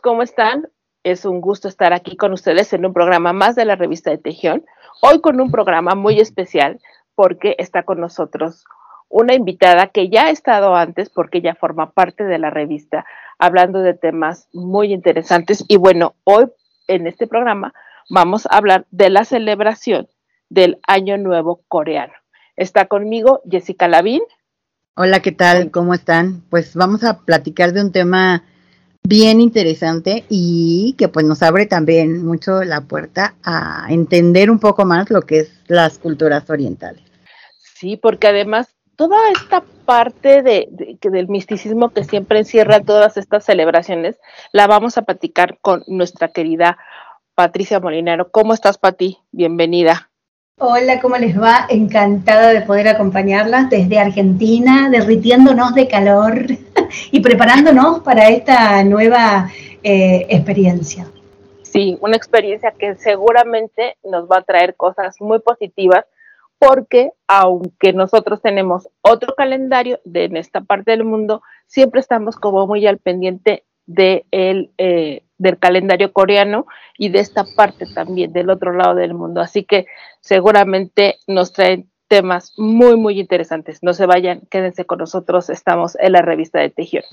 ¿Cómo están? Es un gusto estar aquí con ustedes en un programa más de la revista de Tejión. Hoy con un programa muy especial porque está con nosotros una invitada que ya ha estado antes porque ya forma parte de la revista hablando de temas muy interesantes. Y bueno, hoy en este programa vamos a hablar de la celebración del Año Nuevo Coreano. Está conmigo Jessica Lavín. Hola, ¿qué tal? ¿Cómo están? Pues vamos a platicar de un tema bien interesante y que pues nos abre también mucho la puerta a entender un poco más lo que es las culturas orientales. Sí, porque además toda esta parte de, de- del misticismo que siempre encierra todas estas celebraciones, la vamos a platicar con nuestra querida Patricia Molinero. ¿Cómo estás, Pati? Bienvenida. Hola, ¿cómo les va? Encantada de poder acompañarlas desde Argentina, derritiéndonos de calor y preparándonos para esta nueva eh, experiencia. Sí, una experiencia que seguramente nos va a traer cosas muy positivas porque aunque nosotros tenemos otro calendario de en esta parte del mundo, siempre estamos como muy al pendiente de eh, del calendario coreano y de esta parte también del otro lado del mundo. Así que seguramente nos traen temas muy, muy interesantes. No se vayan, quédense con nosotros. Estamos en la revista de Tejión.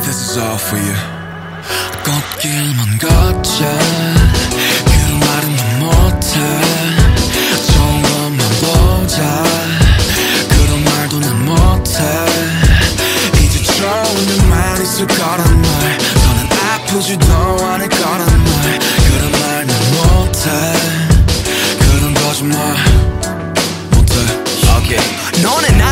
This is all for you. 꽃길만 걷자. 그 말은 난 못해. 좋은 것만 보자. 그런 말도 난 못해. 이제 좋은 말 있을 거란 말. 너는 아프지도 않을 거란 말. 그런 말 난 못해.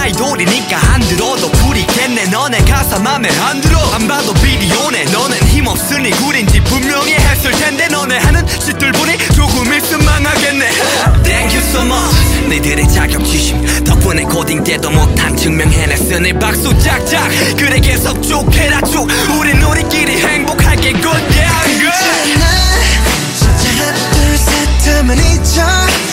아이돌이니까 안 들어도 부리겠네. 너네 가사 맘에 안 들어. 안 봐도 비디오네. 너넨 힘없으니 구린지 분명히 했을 텐데 너네 하는 짓들 보니 조금 있으면 망하겠네. Thank you so much. 너희들의 자격지심. 덕분에 고딩 때도 못한 증명해냈으니 박수 짝짝. 그래 계속 쭉 해라 쭉. 우린 우리끼리 행복하게 good yeah good. 하나 둘셋 하면 잊어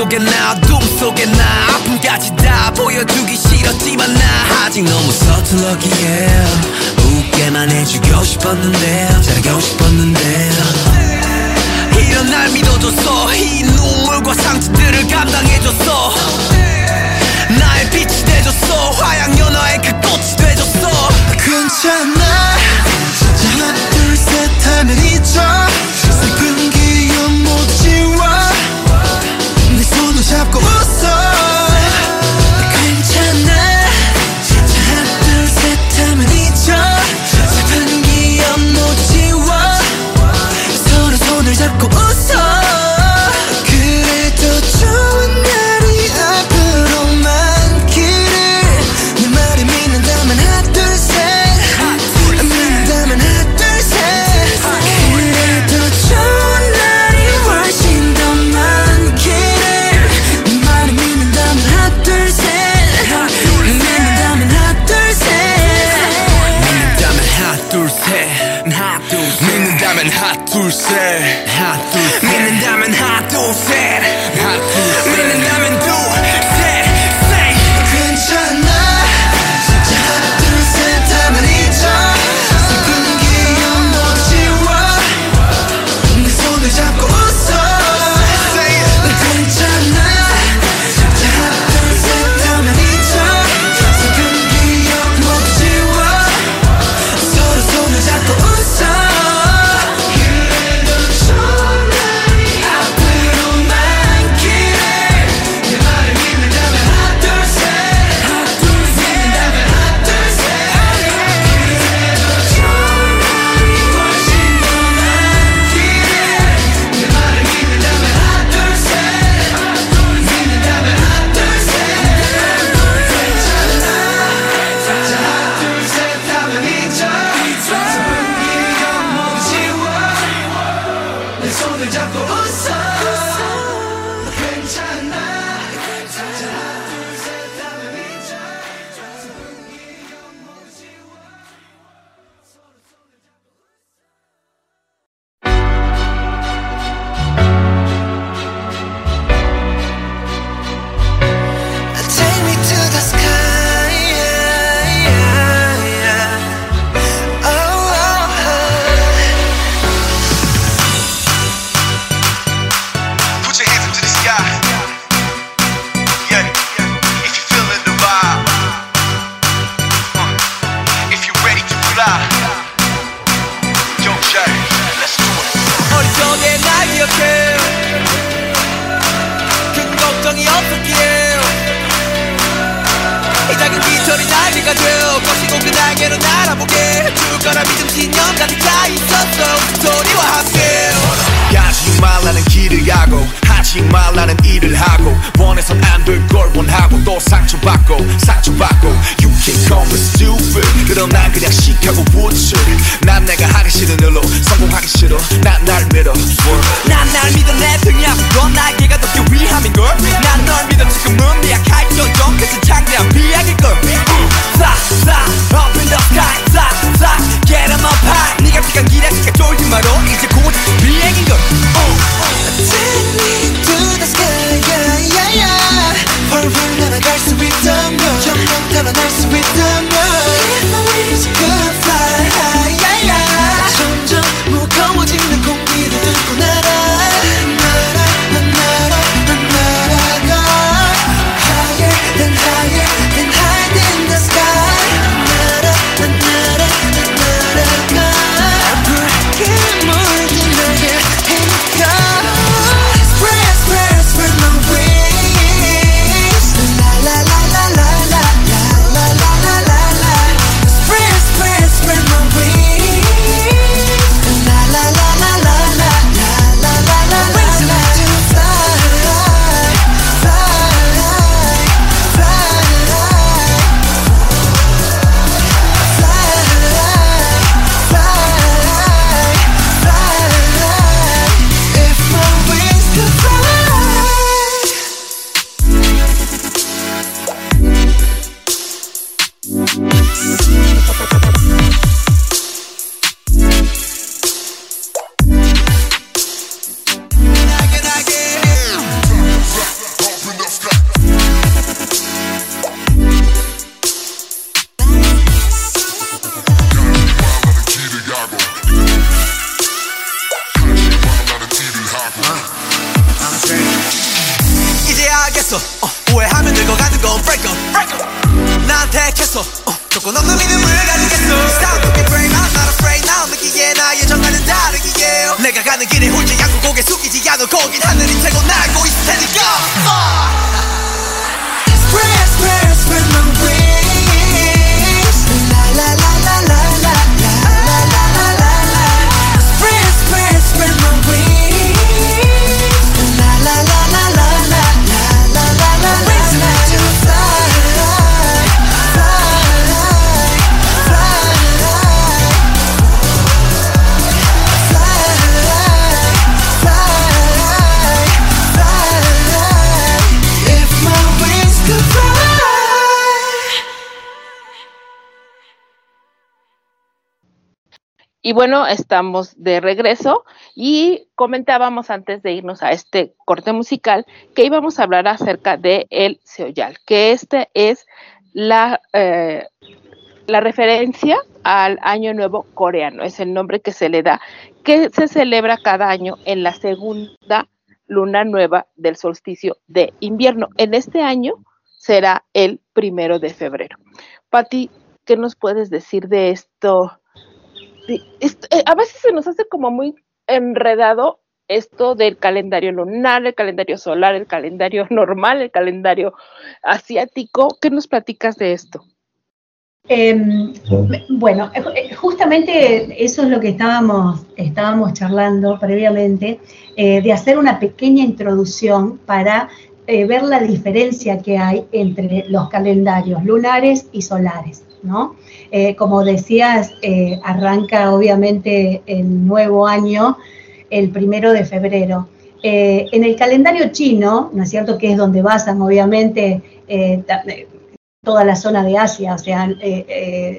속에 나둠 속에 나. 아픔까지 다 보여주기 싫었지만 나. 아직 너무 서툴러기에 웃게만 해주고 싶었는데 잘하고 싶었는데. 이런 날 믿어줬어 이 눈물과 상처들을 감당해줬어 나의 빛이 되줬어 화양 연화의 그 꽃이 되줬어 괜찮아. 하나 둘셋 하면 잊어. 잡고 웃어. Y bueno, estamos de regreso y comentábamos antes de irnos a este corte musical que íbamos a hablar acerca de el Seoyal, que este es la, eh, la referencia al Año Nuevo Coreano, es el nombre que se le da, que se celebra cada año en la segunda luna nueva del solsticio de invierno. En este año será el primero de febrero. Patti, ¿qué nos puedes decir de esto? Eh, a veces se nos hace como muy enredado esto del calendario lunar, el calendario solar, el calendario normal, el calendario asiático. ¿Qué nos platicas de esto? Em, bueno, eh, eh, justamente eso es lo que estábamos, estábamos charlando previamente, eh, de hacer una pequeña introducción para eh, ver la diferencia que hay entre los calendarios lunares y solares, ¿no? Eh, como decías, eh, arranca obviamente el nuevo año el primero de febrero. Eh, en el calendario chino, ¿no es cierto?, que es donde basan obviamente toda la zona de Asia, o sea,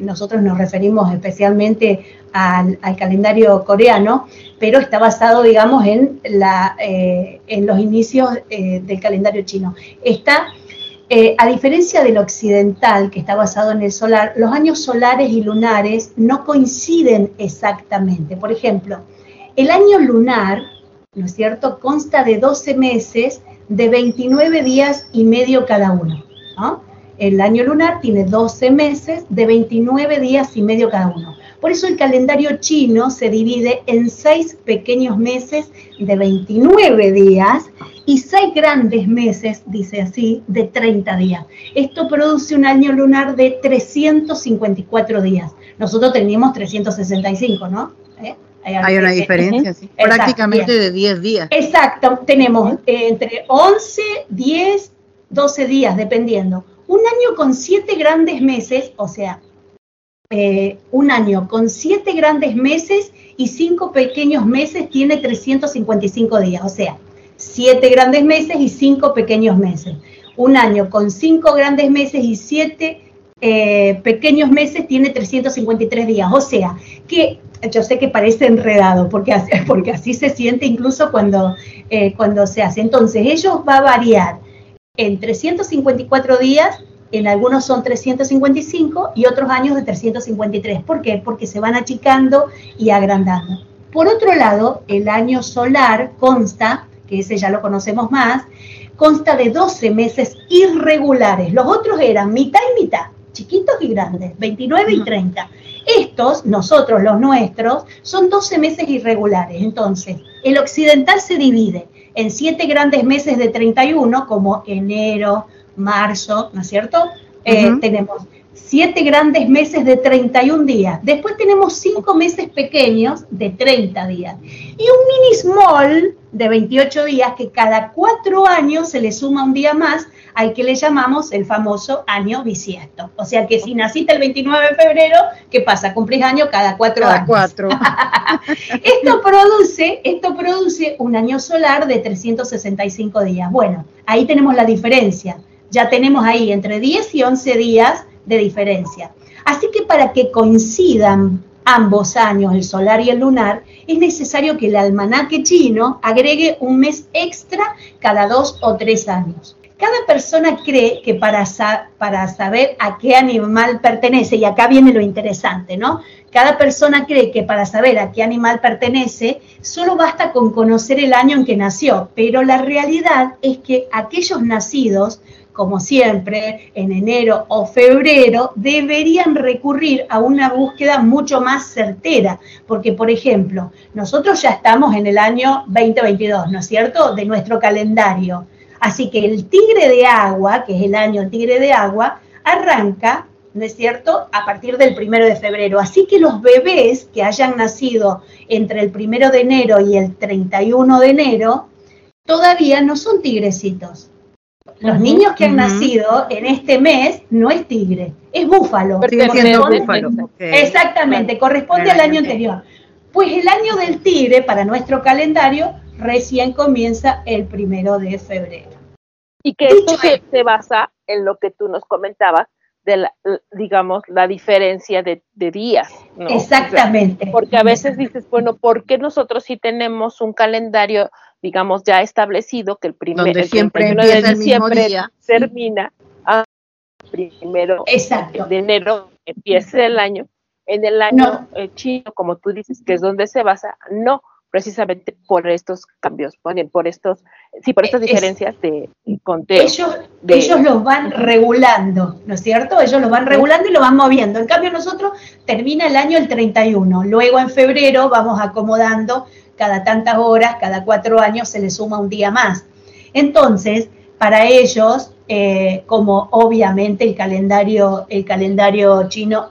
nosotros nos referimos especialmente al, al calendario coreano, pero está basado, digamos, en, en los inicios del calendario chino. Está, eh, a diferencia del occidental, que está basado en el solar, los años solares y lunares no coinciden exactamente. Por ejemplo, el año lunar, ¿no es cierto?, consta de 12 meses de 29 días y medio cada uno, ¿no? El año lunar tiene 12 meses de 29 días y medio cada uno. Por eso el calendario chino se divide en seis pequeños meses de 29 días y seis grandes meses, dice así, de 30 días. Esto produce un año lunar de 354 días. Nosotros tenemos 365, ¿no? ¿Eh? Hay una diferencia, sí. Exacto, Prácticamente bien. de 10 días. Exacto, tenemos eh, entre 11, 10, 12 días, dependiendo. Un año con siete grandes meses, o sea, eh, un año con siete grandes meses y cinco pequeños meses tiene 355 días, o sea, siete grandes meses y cinco pequeños meses. Un año con cinco grandes meses y siete eh, pequeños meses tiene 353 días, o sea, que yo sé que parece enredado, porque así, porque así se siente incluso cuando, eh, cuando se hace. Entonces, ellos va a variar en 354 días, en algunos son 355 y otros años de 353. ¿Por qué? Porque se van achicando y agrandando. Por otro lado, el año solar consta, que ese ya lo conocemos más, consta de 12 meses irregulares. Los otros eran mitad y mitad, chiquitos y grandes, 29 y 30. Estos, nosotros, los nuestros, son 12 meses irregulares. Entonces, el occidental se divide en siete grandes meses de 31, como enero, marzo, ¿no es cierto? Eh, tenemos siete grandes meses de 31 días. Después tenemos cinco meses pequeños de 30 días. Y un mini small de 28 días que cada cuatro años se le suma un día más al que le llamamos el famoso año bisiesto. O sea que si naciste el 29 de febrero, ¿qué pasa? Cumplís año cada cuatro Cada años. cuatro. Esto produce, esto produce un año solar de 365 días. Bueno, ahí tenemos la diferencia. Ya tenemos ahí entre 10 y 11 días de diferencia. Así que para que coincidan ambos años, el solar y el lunar, es necesario que el almanaque chino agregue un mes extra cada dos o tres años. Cada persona cree que para, para saber a qué animal pertenece, y acá viene lo interesante, ¿no? Cada persona cree que para saber a qué animal pertenece, solo basta con conocer el año en que nació, pero la realidad es que aquellos nacidos como siempre, en enero o febrero, deberían recurrir a una búsqueda mucho más certera, porque, por ejemplo, nosotros ya estamos en el año 2022, ¿no es cierto?, de nuestro calendario. Así que el tigre de agua, que es el año tigre de agua, arranca, ¿no es cierto?, a partir del primero de febrero. Así que los bebés que hayan nacido entre el primero de enero y el 31 de enero, todavía no son tigrecitos. Los niños que han nacido en este mes no es tigre, es búfalo. Corresponde-. Exactamente, corresponde al año anterior. Pues el año del tigre para nuestro calendario recién comienza el primero de febrero. Y que esto se, esto. se basa en lo que tú nos comentabas de la, digamos, la diferencia de, de días. ¿no? O sea, Exactamente. porque a veces dices, bueno, ¿por qué nosotros sí tenemos un calendario, digamos, ya establecido que el primer Donde el siempre 31 empieza de diciembre termina a primero Exacto. de enero empiece el año. En el año eh, chino, como tú dices, que es donde se basa, no precisamente por estos cambios, por, estos, sí, por estas Es- diferencias de, de conteo. Ellos, de- ellos los van regulando, ¿no es cierto? Ellos los van regulando y lo van moviendo. En cambio, nosotros termina el año el 31. Luego en febrero vamos acomodando cada tantas horas, cada cuatro años se le suma un día más. Entonces, para ellos, eh, como obviamente el calendario, el calendario chino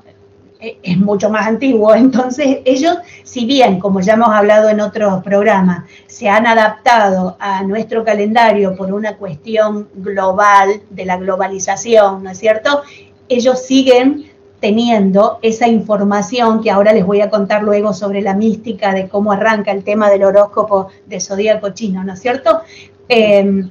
eh, es mucho más antiguo, entonces ellos, si bien, como ya hemos hablado en otros programas, se han adaptado a nuestro calendario por una cuestión global de la globalización, ¿no es cierto? Ellos siguen teniendo esa información que ahora les voy a contar luego sobre la mística de cómo arranca el tema del horóscopo de zodíaco chino, ¿no es cierto? Eh,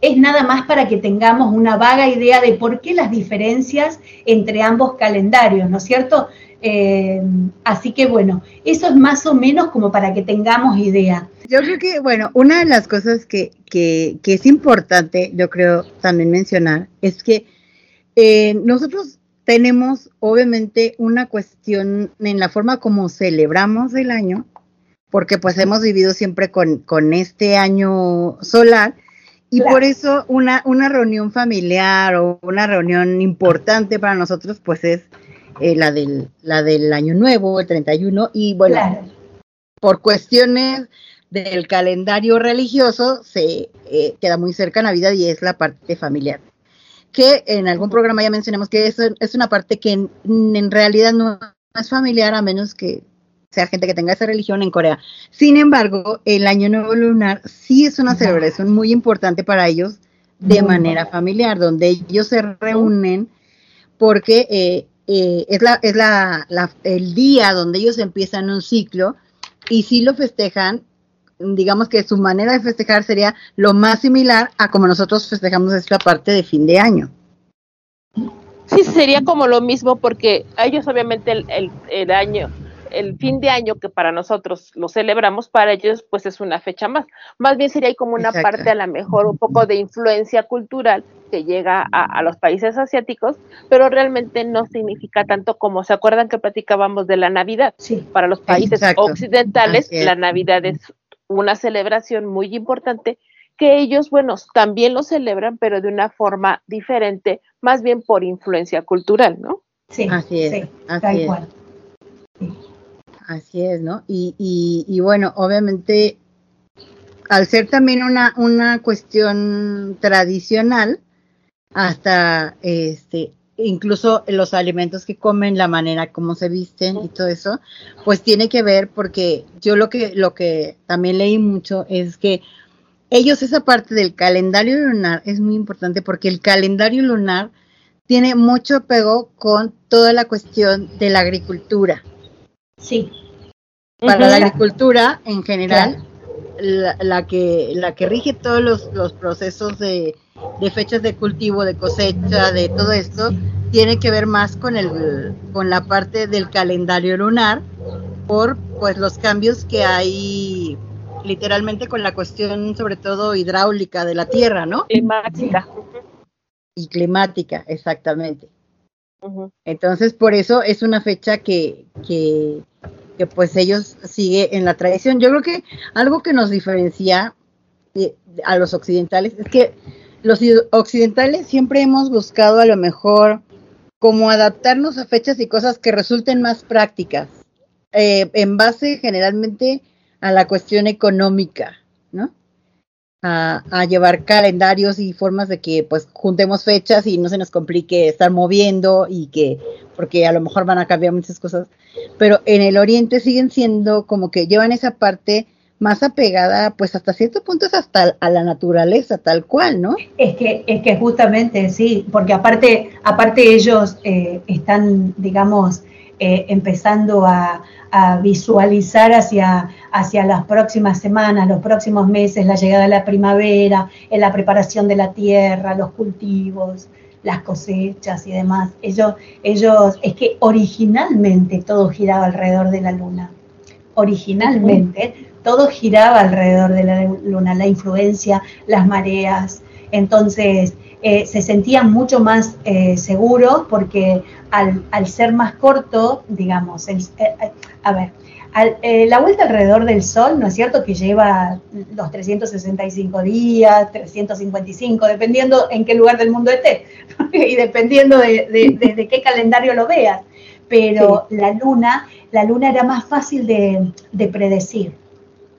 es nada más para que tengamos una vaga idea de por qué las diferencias entre ambos calendarios, ¿no es cierto? Eh, así que bueno, eso es más o menos como para que tengamos idea. Yo creo que, bueno, una de las cosas que es importante, yo creo también mencionar, es que eh, nosotros tenemos obviamente una cuestión en la forma como celebramos el año, porque pues hemos vivido siempre con, con este año solar, y Claro. por eso una, una reunión familiar o una reunión importante para nosotros pues es eh, la, del, la del año nuevo, el 31, y bueno, Claro, por cuestiones del calendario religioso se eh, queda muy cerca Navidad y es la parte familiar. Que en algún programa ya mencionamos que eso es una parte que en, en realidad no es familiar a menos que sea gente que tenga esa religión en Corea. Sin embargo, el Año Nuevo Lunar sí es una celebración muy importante para ellos de manera familiar, donde ellos se reúnen porque eh, eh, es, la, es la, la- el día donde ellos empiezan un ciclo y si lo festejan, digamos que su manera de festejar sería lo más similar a como nosotros festejamos esta parte de fin de año. Sí, sería como lo mismo porque a ellos obviamente el, el, el año, el fin de año que para nosotros lo celebramos, para ellos pues es una fecha más. Más bien sería como una Exacto. parte a lo mejor un poco de influencia cultural que llega a, a los países asiáticos, pero realmente no significa tanto como se acuerdan que platicábamos de la Navidad. sí. Para los países Exacto. occidentales, la Navidad es una celebración muy importante que ellos, bueno, también lo celebran, pero de una forma diferente, más bien por influencia cultural, ¿no? Sí, Así es, sí, así tal es. cual. Así es, ¿no? Y, y, y bueno, obviamente, al ser también una, una cuestión tradicional, hasta este, incluso los alimentos que comen, la manera como se visten y todo eso, pues tiene que ver porque yo lo que, lo que también leí mucho es que ellos esa parte del calendario lunar es muy importante porque el calendario lunar tiene mucho apego con toda la cuestión de la agricultura. Sí, para la agricultura en general, la, la que la que rige todos los, los procesos de, de fechas de cultivo, de cosecha, de todo esto, tiene que ver más con el con la parte del calendario lunar por pues los cambios que hay literalmente con la cuestión sobre todo hidráulica de la tierra, ¿no? climática. Y climática, exactamente. Entonces, por eso es una fecha que, que, que, pues ellos sigue en la tradición. Yo creo que algo que nos diferencia eh, a los occidentales es que los occidentales siempre hemos buscado a lo mejor como adaptarnos a fechas y cosas que resulten más prácticas, eh, en base generalmente a la cuestión económica, ¿no? A, a llevar calendarios y formas de que pues juntemos fechas y no se nos complique estar moviendo y que, porque a lo mejor van a cambiar muchas cosas, pero en el oriente siguen siendo como que llevan esa parte más apegada, pues hasta cierto punto es hasta a la naturaleza, tal cual, ¿no? Es que, es que justamente sí, porque aparte, aparte ellos eh, están, digamos, eh, empezando a, a visualizar hacia, hacia las próximas semanas, los próximos meses, la llegada de la primavera, en la preparación de la tierra, los cultivos, las cosechas y demás. Ellos, ellos, es que originalmente todo giraba alrededor de la luna. Originalmente todo giraba alrededor de la luna, la influencia, las mareas. Entonces eh, se sentían mucho más eh, seguros porque al, al, ser más corto, digamos, el, eh, a ver, al, eh, la vuelta alrededor del Sol, ¿no es cierto? Que lleva los 365 días, 355, dependiendo en qué lugar del mundo esté y dependiendo de, de, de, de, qué calendario lo veas. Pero sí. la luna, la luna era más fácil de, de predecir.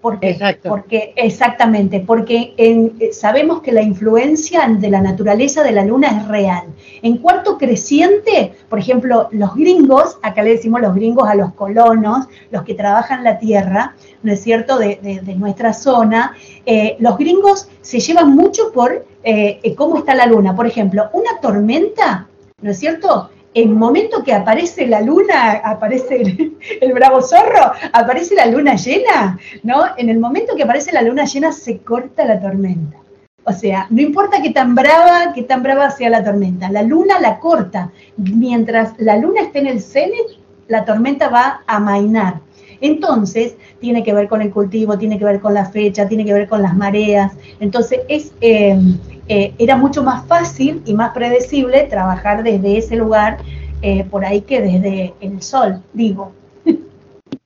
¿Por qué? Exacto. Porque, exactamente, porque en, sabemos que la influencia de la naturaleza de la luna es real. En cuarto creciente, por ejemplo, los gringos, acá le decimos los gringos a los colonos, los que trabajan la tierra, ¿no es cierto?, de, de, de nuestra zona, eh, los gringos se llevan mucho por eh, cómo está la luna. Por ejemplo, una tormenta, ¿no es cierto?, en momento que aparece la luna, aparece el, bravo zorro, aparece la luna llena, ¿no? En el momento que aparece la luna llena se corta la tormenta. O sea, no importa qué tan brava, qué tan brava sea la tormenta, la luna la corta. Mientras la luna esté en el cenit, la tormenta va a mainar. Entonces, tiene que ver con el cultivo, tiene que ver con la fecha, tiene que ver con las mareas. Entonces, es, eh, eh, era mucho más fácil y más predecible trabajar desde ese lugar eh, por ahí que desde el sol, digo.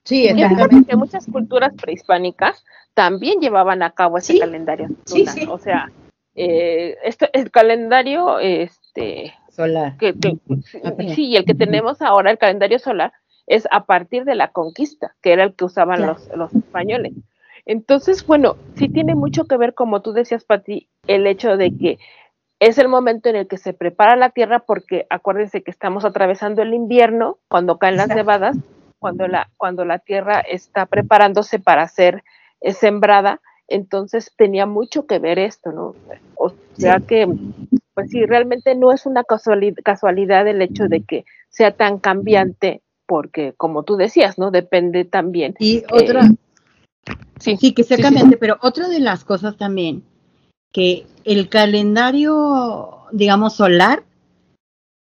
Sí, que muchas culturas prehispánicas también llevaban a cabo ese sí, calendario. Sí, sí. O sea, eh, este, el calendario este, solar. Que, que, sí, el que tenemos ahora, el calendario solar, es a partir de la conquista, que era el que usaban claro. los, los españoles. Entonces, bueno, sí tiene mucho que ver, como tú decías, Pati, el hecho de que es el momento en el que se prepara la tierra, porque acuérdense que estamos atravesando el invierno, cuando caen las nevadas, cuando la, cuando la tierra está preparándose para ser eh, sembrada, entonces tenía mucho que ver esto, ¿no? O sea sí. que, pues sí, realmente no es una casualidad, casualidad el hecho de que sea tan cambiante, porque como tú decías, ¿no? Depende también. Y otra, eh, sí, sí, que sea sí, cambiante, pero otra de las cosas también, que el calendario, digamos, solar,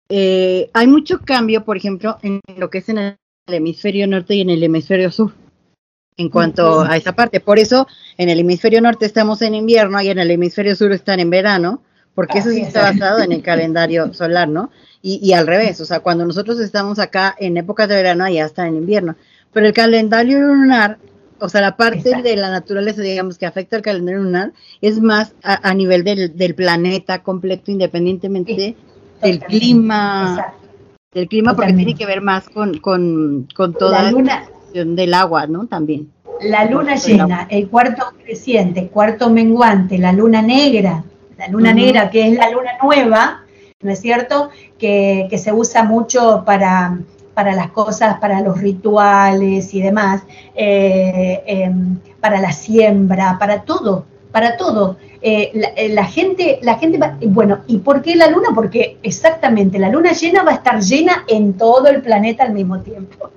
eh, hay mucho cambio, por ejemplo, en lo que es en el hemisferio norte y en el hemisferio sur en cuanto a esa parte. Por eso en el hemisferio norte estamos en invierno y en el hemisferio sur están en verano, porque eso sí está basado en el calendario solar, ¿no? Y, y, al revés, o sea, cuando nosotros estamos acá en épocas de verano, allá está en invierno. Pero el calendario lunar, o sea, la parte Exacto. de la naturaleza, digamos, que afecta al calendario lunar, es más a, a nivel del, del, planeta completo, independientemente sí, del clima. Exacto. Del clima, Totalmente. porque tiene que ver más con, con, con toda la luna del agua, ¿no? También. La luna llena, el cuarto creciente, cuarto menguante, la luna negra, la luna negra que es la luna nueva, ¿no es cierto? Que, que se usa mucho para, para, las cosas, para los rituales y demás, eh, eh, para la siembra, para todo, para todo. Eh, la, la, gente, la gente va, bueno, ¿y por qué la luna? Porque exactamente, la luna llena va a estar llena en todo el planeta al mismo tiempo.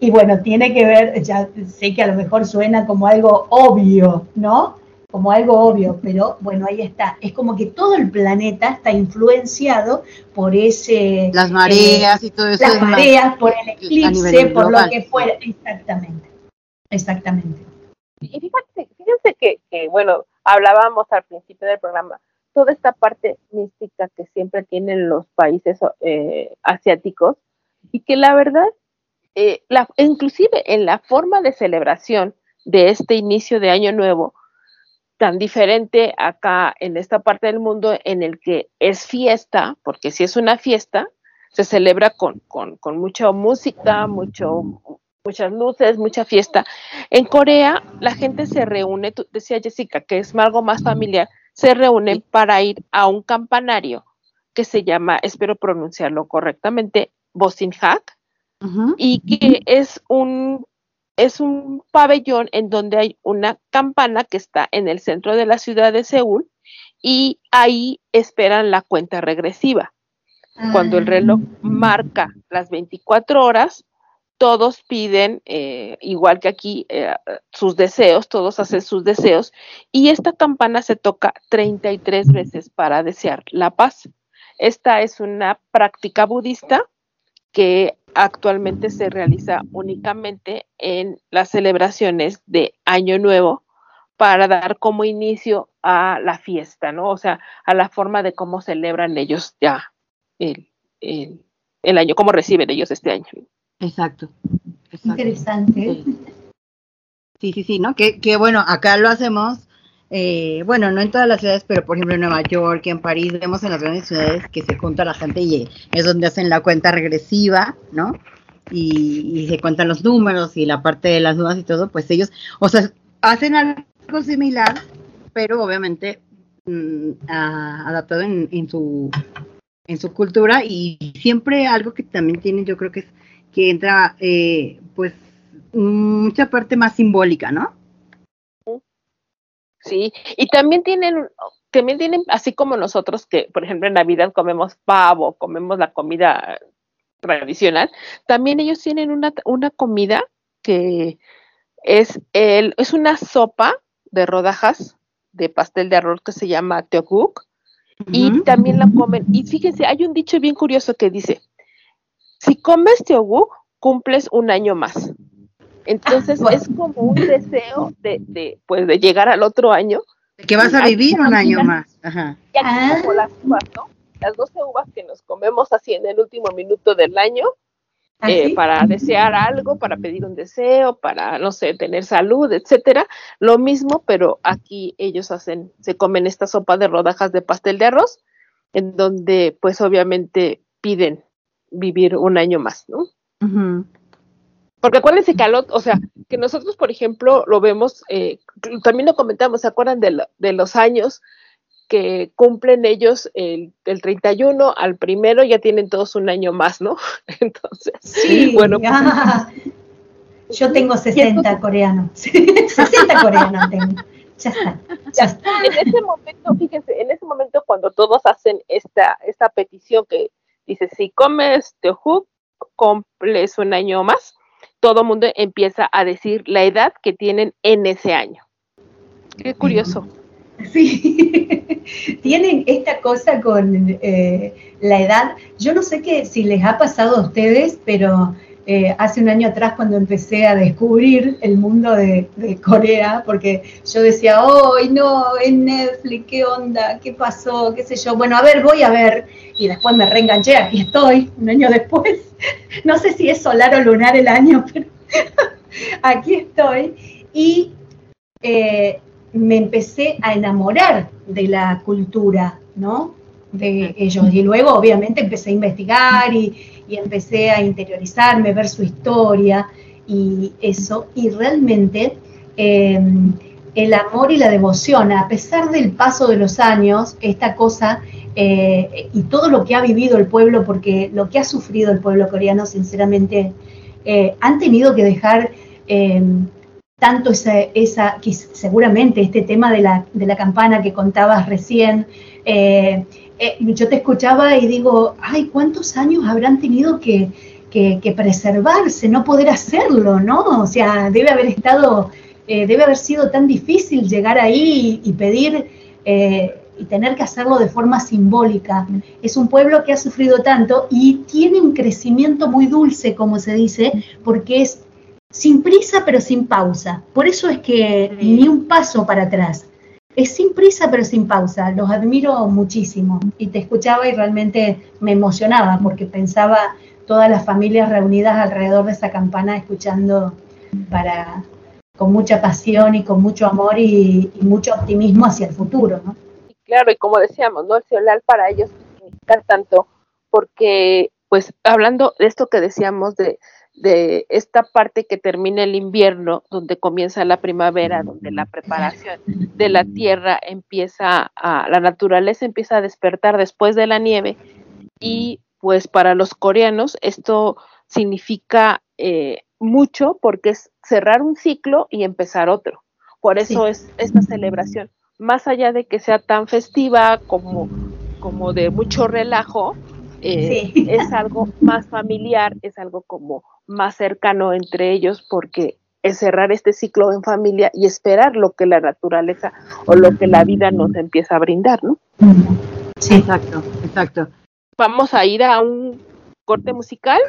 Y bueno, tiene que ver, ya sé que a lo mejor suena como algo obvio, ¿no? Como algo obvio, pero bueno, ahí está. Es como que todo el planeta está influenciado por ese... Las mareas eh, y todo eso. Las mareas, por el eclipse, por global. lo que fuera. Exactamente, exactamente. Y fíjate, fíjense que, que, bueno, hablábamos al principio del programa, toda esta parte mística que siempre tienen los países eh, asiáticos y que la verdad, eh, la, inclusive en la forma de celebración de este inicio de Año Nuevo, tan diferente acá en esta parte del mundo en el que es fiesta, porque si es una fiesta, se celebra con, con, con mucha música, mucho, muchas luces, mucha fiesta. En Corea la gente se reúne, tú decía Jessica, que es algo más familiar, se reúnen para ir a un campanario que se llama, espero pronunciarlo correctamente, Bosinhak, Ujú. y que es un es un pabellón en donde hay una campana que está en el centro de la ciudad de Seúl y ahí esperan la cuenta regresiva. Cuando el reloj marca las 24 horas, todos piden, eh, igual que aquí, eh, sus deseos, todos hacen sus deseos, y esta campana se toca 33 veces para desear la paz. Esta es una práctica budista que actualmente se realiza únicamente en las celebraciones de Año Nuevo para dar como inicio a la fiesta, ¿no? O sea, a la forma de cómo celebran ellos ya el, el- el año, cómo reciben ellos este año. Exacto. exacto. Interesante. Sí. Sí, sí, sí, ¿no? Que, que bueno, acá lo hacemos, eh, bueno, no en todas las ciudades, pero por ejemplo en Nueva York, en París, vemos en las grandes ciudades que se junta la gente y es donde hacen la cuenta regresiva, ¿no? Y, se cuentan los números y la parte de las dudas y todo, pues ellos, o sea, hacen algo similar, pero obviamente mm, a- adaptado en, en su en su cultura y siempre algo que también tienen, yo creo que es que entra, eh, pues, mucha parte más simbólica, ¿no? Sí, y también tienen, también tienen, así como nosotros que, por ejemplo, en Navidad comemos pavo, comemos la comida tradicional, también ellos tienen una, una comida que es el, es una sopa de rodajas de pastel de arroz que se llama teokguk y también la comen. Y fíjense, hay un dicho bien curioso que dice, si comes teoguk, cumples un año más. Entonces Ah, es como un deseo de, de, pues, de llegar al otro año. Que vas a vivir un año más. Ajá. Y aquí Ah. como las uvas, ¿no? Las 12 uvas que nos comemos así en el último minuto del año, eh, ¿Así? para desear algo, para pedir un deseo, para, no sé, tener salud, etcétera. Lo mismo, pero aquí ellos hacen, se comen esta sopa de rodajas de pastel de arroz, en donde, pues, obviamente piden vivir un año más, ¿no? Ujú. Porque acuérdense que al ot- o sea, que nosotros, por ejemplo, lo vemos, eh, también lo comentamos, ¿se acuerdan de, lo- de los años que cumplen ellos el, el 31 al primero? Ya tienen todos un año más, ¿no? Entonces, Sí, bueno, pues, yo tengo 60 entonces- coreanos. 60 coreanos tengo. Ya está, ya está. en ese momento, fíjense, en ese momento cuando todos hacen esta, esta petición que dice, si comes teojuk, cumples un año más, todo mundo empieza a decir la edad que tienen en ese año. Qué curioso. Sí, tienen esta cosa con eh, la edad. Yo no sé qué si les ha pasado a ustedes, pero eh, hace un año atrás cuando empecé a descubrir el mundo de, de Corea, porque yo decía, ¡ay no! En Netflix, ¿qué onda? ¿Qué pasó? ¿Qué sé yo? Bueno, a ver, voy a ver. Y después me reenganché, aquí estoy, un año después. No sé si es solar o lunar el año, pero aquí estoy. Y eh, me empecé a enamorar de la cultura, ¿no? De ellos. Y luego, obviamente, empecé a investigar y, y empecé a interiorizarme, ver su historia y eso. Y realmente eh, el amor y la devoción, a pesar del paso de los años, esta cosa eh, y todo lo que ha vivido el pueblo, porque lo que ha sufrido el pueblo coreano, sinceramente, eh, han tenido que dejar eh, tanto esa, esa, seguramente este tema de la, de la campana que contabas recién, eh, eh, yo te escuchaba y digo, ay, ¿cuántos años habrán tenido que, que, que preservarse, no poder hacerlo, ¿no? O sea, debe haber estado, eh, debe haber sido tan difícil llegar ahí y, y pedir eh, y tener que hacerlo de forma simbólica. Es un pueblo que ha sufrido tanto y tiene un crecimiento muy dulce, como se dice, porque es sin prisa pero sin pausa. Por eso es que ni un paso para atrás. Es sin prisa pero sin pausa. Los admiro muchísimo. Y te escuchaba y realmente me emocionaba porque pensaba todas las familias reunidas alrededor de esa campana escuchando para con mucha pasión y con mucho amor y, mucho optimismo hacia el futuro, ¿no? Claro, y como decíamos, ¿no? El celular para ellos significa tanto porque, pues, hablando de esto que decíamos de, de esta parte que termina el invierno, donde comienza la primavera, donde la preparación de la tierra empieza a, la naturaleza empieza a despertar después de la nieve y pues para los coreanos esto significa eh, mucho porque es cerrar un ciclo y empezar otro. Por eso Sí. es esta celebración, más allá de que sea tan festiva como, como de mucho relajo, eh, Sí. es algo más familiar, es algo como más cercano entre ellos porque es cerrar este ciclo en familia y esperar lo que la naturaleza o lo que la vida nos empieza a brindar, ¿no? Sí. Exacto, exacto. Vamos a ir a un corte musical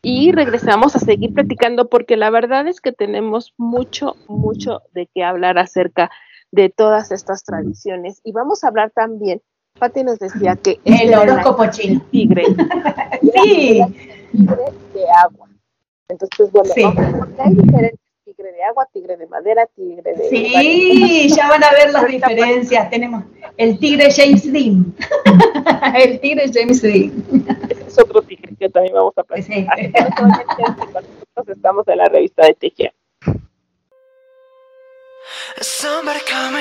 y regresamos a seguir platicando porque la verdad es que tenemos mucho, mucho de qué hablar acerca de todas estas tradiciones y vamos a hablar también, Pati nos decía que este El era horóscopo chino. tigre, Sí, tigre de agua. Entonces, bueno, Sí. porque hay diferentes tigre de agua, tigre de madera, tigre de... sí, ya van a ver las diferencias. Tenemos el tigre James Dean. El tigre James Dean. Ese es otro tigre que también vamos a platicar. Sí. Nosotros, estamos en la revista de Tejía. Somebody call me.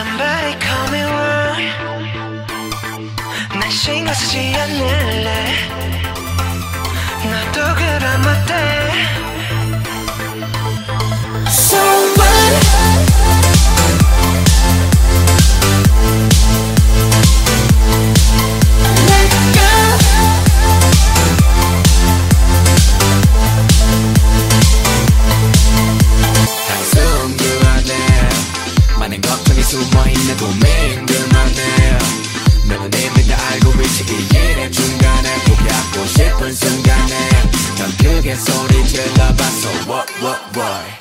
Somebody call me Ron. 날 신경 쓰지 않을래. 나도 그럼 어때? 크게 소리 질러봤어 What what what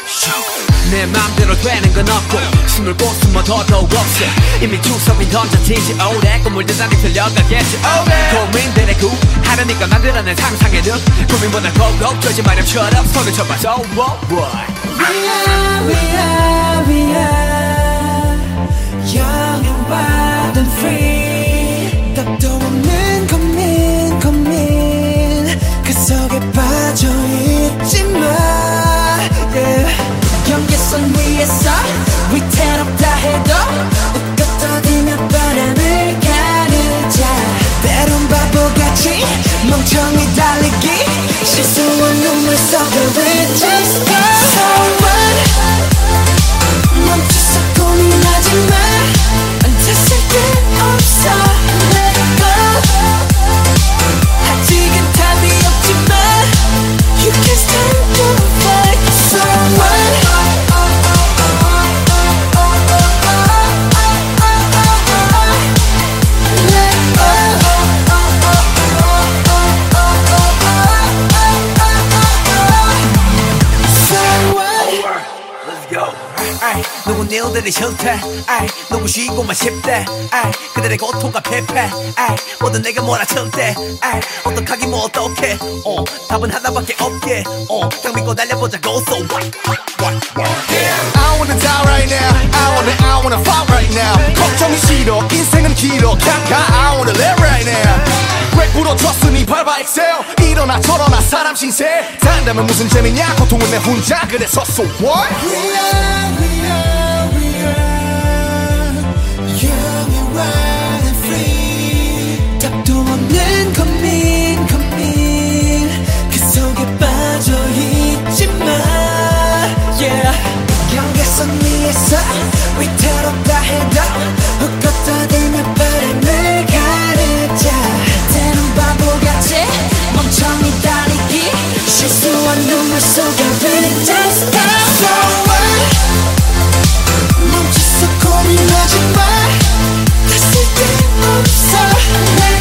내 맘대로 되는 건 없고 숨을 곳숨어 더더욱 없어. 이미 주섬이 던져지지 오래 꿈을 대단히 들려가겠지. 고민들의 구 하려니까 만들어낸 상상의 늪. 고민보다 꼭꼭 조지 마렴처럼 손을 쳐봐. So what what 멍청이 일들이 싫대 아이, 누구 쉬고만 싶대 아이, 그들의 고통과 패패 아이, 모두 내가 몰아칠 때 아이, 어떡하기 뭐 어떡해 어, 답은 하나밖에 없게 어, 딱 믿고 달려보자고 So what, what, what, yeah. I wanna die right now I wanna I wanna fight right now. 걱정이 싫어 인생은 길어 가 I wanna live right now. 왜 부러졌으니 밟아 excel 일어나 저러나 사람 신세. 산다면 무슨 재미냐 고통은 내 혼자. 그래서 so what? We wild and free. 답도 없는 고민, 고민. 그 속에 빠져 있지만 Yeah. 경계선 위에서 위태롭다 해도 웃고 떠들며 바람을 가르자. 때론 바보같이 멍청이 다니기. 실수한 눈물 속에 really closer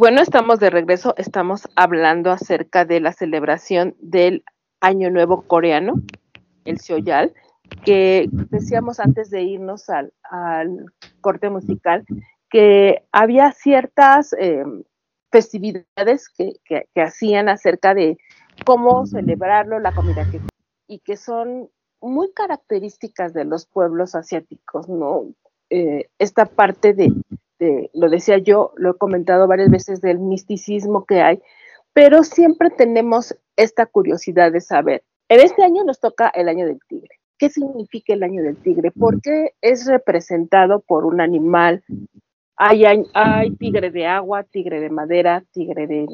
bueno, estamos de regreso, estamos hablando acerca de la celebración del Año Nuevo Coreano, el Seoyal, que decíamos antes de irnos al, al corte musical, que había ciertas eh, festividades que, que, hacían acerca de cómo celebrarlo, la comida que y que son muy características de los pueblos asiáticos, ¿no? Eh, esta parte de, este, lo decía yo, lo he comentado varias veces del misticismo que hay, pero siempre tenemos esta curiosidad de saber. En este año nos toca el año del tigre. ¿Qué significa el año del tigre? ¿Por qué es representado por un animal? Hay, hay, hay tigre de agua, tigre de madera, tigre de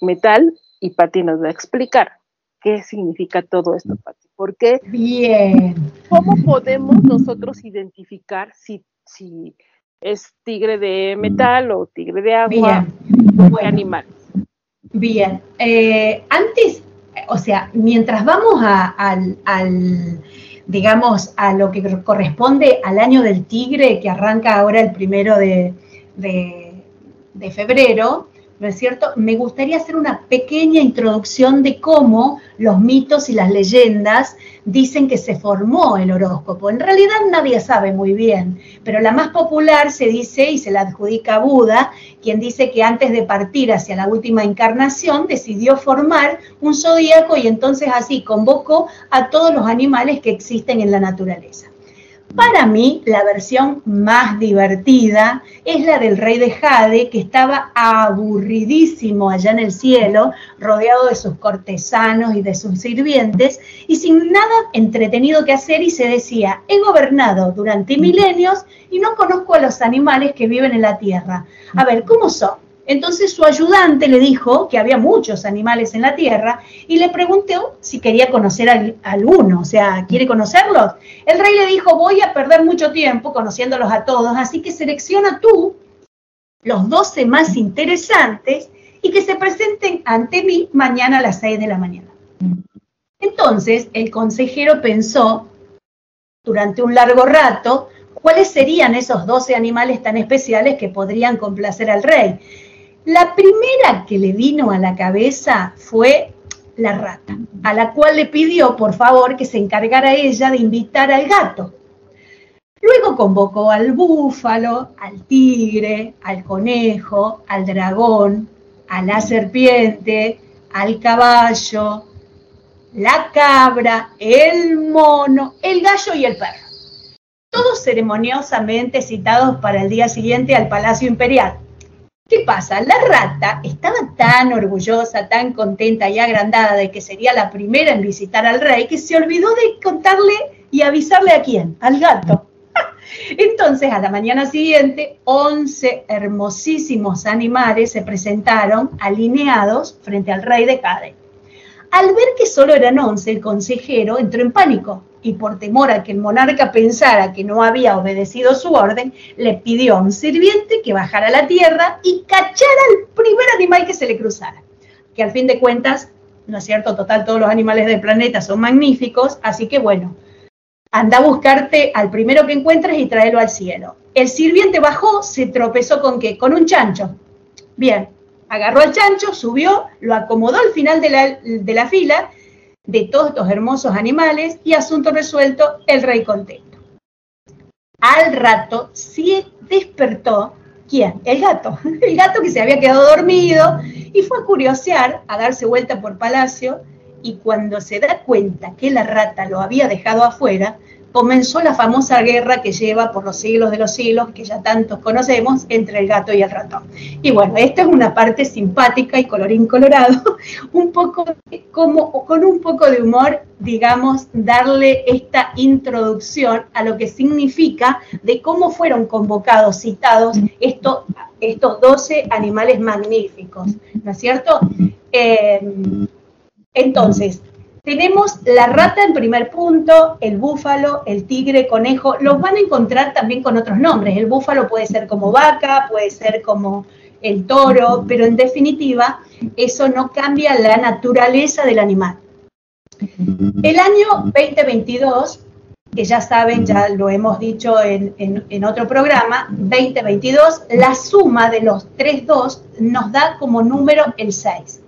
metal y Pati nos va a explicar qué significa todo esto, Pati. ¿Por qué? Bien. ¿Cómo podemos nosotros identificar si, si es tigre de metal o tigre de agua Bien. o qué Bueno. animal? Bien, eh, antes, o sea, mientras vamos a- al, al, digamos, a lo que corresponde al año del tigre, que arranca ahora el primero de, de- de febrero, ¿no es cierto? Me gustaría hacer una pequeña introducción de cómo los mitos y las leyendas dicen que se formó el horóscopo. En realidad nadie sabe muy bien, pero la más popular se dice y se la adjudica a Buda, quien dice que antes de partir hacia la última encarnación decidió formar un zodíaco y entonces así convocó a todos los animales que existen en la naturaleza. Para mí, la versión más divertida es la del rey de Jade, que estaba aburridísimo allá en el cielo, rodeado de sus cortesanos y de sus sirvientes, y sin nada entretenido que hacer, y se decía, he gobernado durante milenios y no conozco a los animales que viven en la tierra. A ver, ¿cómo son? Entonces su ayudante le dijo que había muchos animales en la tierra y le preguntó si quería conocer a alguno, o sea, ¿quiere conocerlos? El rey le dijo, voy a perder mucho tiempo conociéndolos a todos, así que selecciona tú los 12 más interesantes y que se presenten ante mí mañana a las 6 de la mañana. Entonces el consejero pensó durante un largo rato cuáles serían esos 12 animales tan especiales que podrían complacer al rey. La primera que le vino a la cabeza fue la rata, a la cual le pidió por favor que se encargara ella de invitar al gato. Luego convocó al búfalo, al tigre, al conejo, al dragón, a la serpiente, al caballo, la cabra, el mono, el gallo y el perro. Todos ceremoniosamente citados para el día siguiente al Palacio Imperial. ¿Qué pasa? La rata estaba tan orgullosa, tan contenta y agrandada de que sería la primera en visitar al rey que se olvidó de contarle y avisarle a quién, al gato. Entonces, a la mañana siguiente, 11 hermosísimos animales se presentaron alineados frente al rey de Jade. Al ver que solo eran 11, el consejero entró en pánico y por temor a que el monarca pensara que no había obedecido su orden, le pidió a un sirviente que bajara a la tierra y cachara al primer animal que se le cruzara. Que al fin de cuentas, ¿no es cierto? Total, todos los animales del planeta son magníficos, así que bueno, anda a buscarte al primero que encuentres y tráelo al cielo. El sirviente bajó, se tropezó con qué? Con un chancho. Bien, agarró al chancho, subió, lo acomodó al final de la, de la fila de todos estos hermosos animales y asunto resuelto, el rey contento. Al rato sí despertó, ¿quién? El gato, el gato que se había quedado dormido y fue a curiosear, a darse vuelta por palacio y cuando se da cuenta que la rata lo había dejado afuera, comenzó la famosa guerra que lleva por los siglos de los siglos, que ya tantos conocemos, entre el gato y el ratón. Y bueno, esta es una parte simpática y colorín colorado, un poco como con un poco de humor, digamos, darle esta introducción a lo que significa de cómo fueron convocados, citados estos, estos 12 animales magníficos, ¿no es cierto? Eh, entonces, tenemos la rata en primer punto, el búfalo, el tigre, conejo, los van a encontrar también con otros nombres. El búfalo puede ser como vaca, puede ser como el toro, pero en definitiva eso no cambia la naturaleza del animal. El año 2022, que ya saben, ya lo hemos dicho en, en, otro programa, 2022, la suma de los 3-2 nos da como número el 6.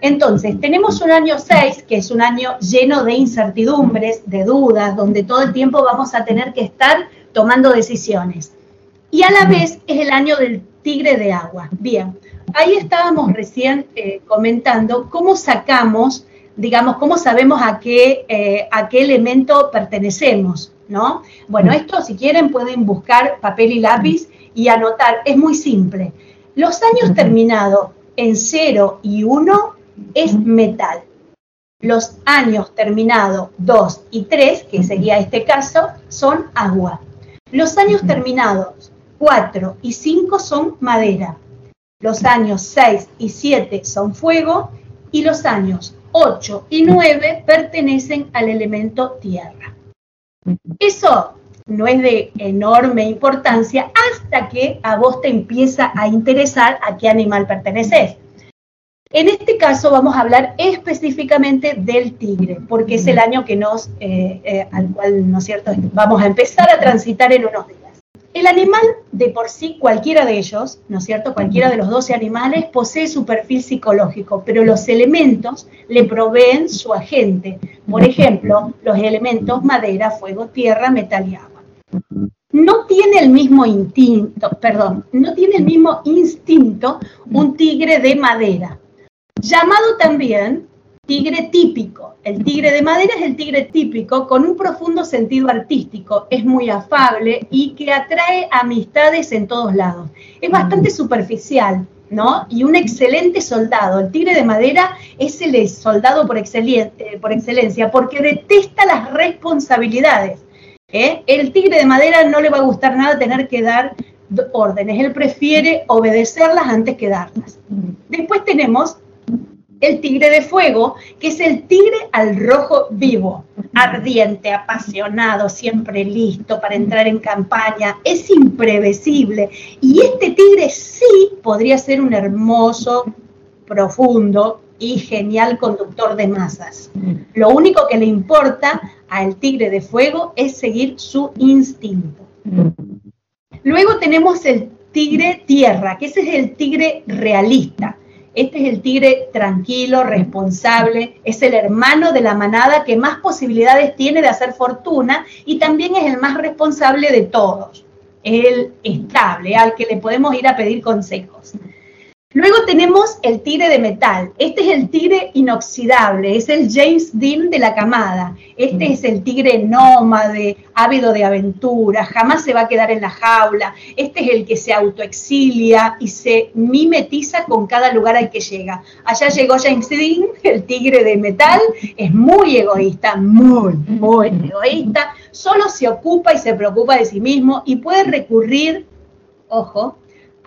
Entonces, tenemos un año 6, que es un año lleno de incertidumbres, de dudas, donde todo el tiempo vamos a tener que estar tomando decisiones. Y a la vez es el año del tigre de agua. Bien, ahí estábamos recién eh, comentando cómo sacamos, digamos, cómo sabemos a qué, eh, a qué elemento pertenecemos, ¿no? Bueno, esto si quieren pueden buscar papel y lápiz y anotar. Es muy simple. Los años terminados en 0 y 1 es metal. Los años terminados 2 y 3, que sería este caso, son agua. Los años terminados 4 y 5 son madera. Los años 6 y 7 son fuego y los años 8 y 9 pertenecen al elemento tierra. Eso no es de enorme importancia hasta que a vos te empieza a interesar a qué animal perteneces. En este caso vamos a hablar específicamente del tigre, porque es el año que nos, eh, eh, al cual, ¿no es cierto?, vamos a empezar a transitar en unos días. El animal de por sí, cualquiera de ellos, ¿no es cierto?, cualquiera de los 12 animales posee su perfil psicológico, pero los elementos le proveen su agente. Por ejemplo, los elementos madera, fuego, tierra, metal y agua. No tiene el mismo instinto, perdón, no tiene el mismo instinto un tigre de madera, llamado también tigre típico. El tigre de madera es el tigre típico con un profundo sentido artístico, es muy afable y que atrae amistades en todos lados. Es bastante superficial, ¿no? Y un excelente soldado. El tigre de madera es el soldado por, excelen- eh, por excelencia porque detesta las responsabilidades. ¿eh? El tigre de madera no le va a gustar nada tener que dar órdenes, él prefiere obedecerlas antes que darlas. Después tenemos el tigre de fuego, que es el tigre al rojo vivo, ardiente, apasionado, siempre listo para entrar en campaña, es imprevisible. Y este tigre sí podría ser un hermoso, profundo y genial conductor de masas. Lo único que le importa al tigre de fuego es seguir su instinto. Luego tenemos el tigre tierra, que ese es el tigre realista. Este es el tigre tranquilo, responsable, es el hermano de la manada que más posibilidades tiene de hacer fortuna y también es el más responsable de todos. El estable, al que le podemos ir a pedir consejos. Luego tenemos el tigre de metal. Este es el tigre inoxidable, es el James Dean de la camada. Este es el tigre nómade, ávido de aventura, jamás se va a quedar en la jaula. Este es el que se autoexilia y se mimetiza con cada lugar al que llega. Allá llegó James Dean, el tigre de metal, es muy egoísta, muy, muy egoísta. Solo se ocupa y se preocupa de sí mismo y puede recurrir, ojo,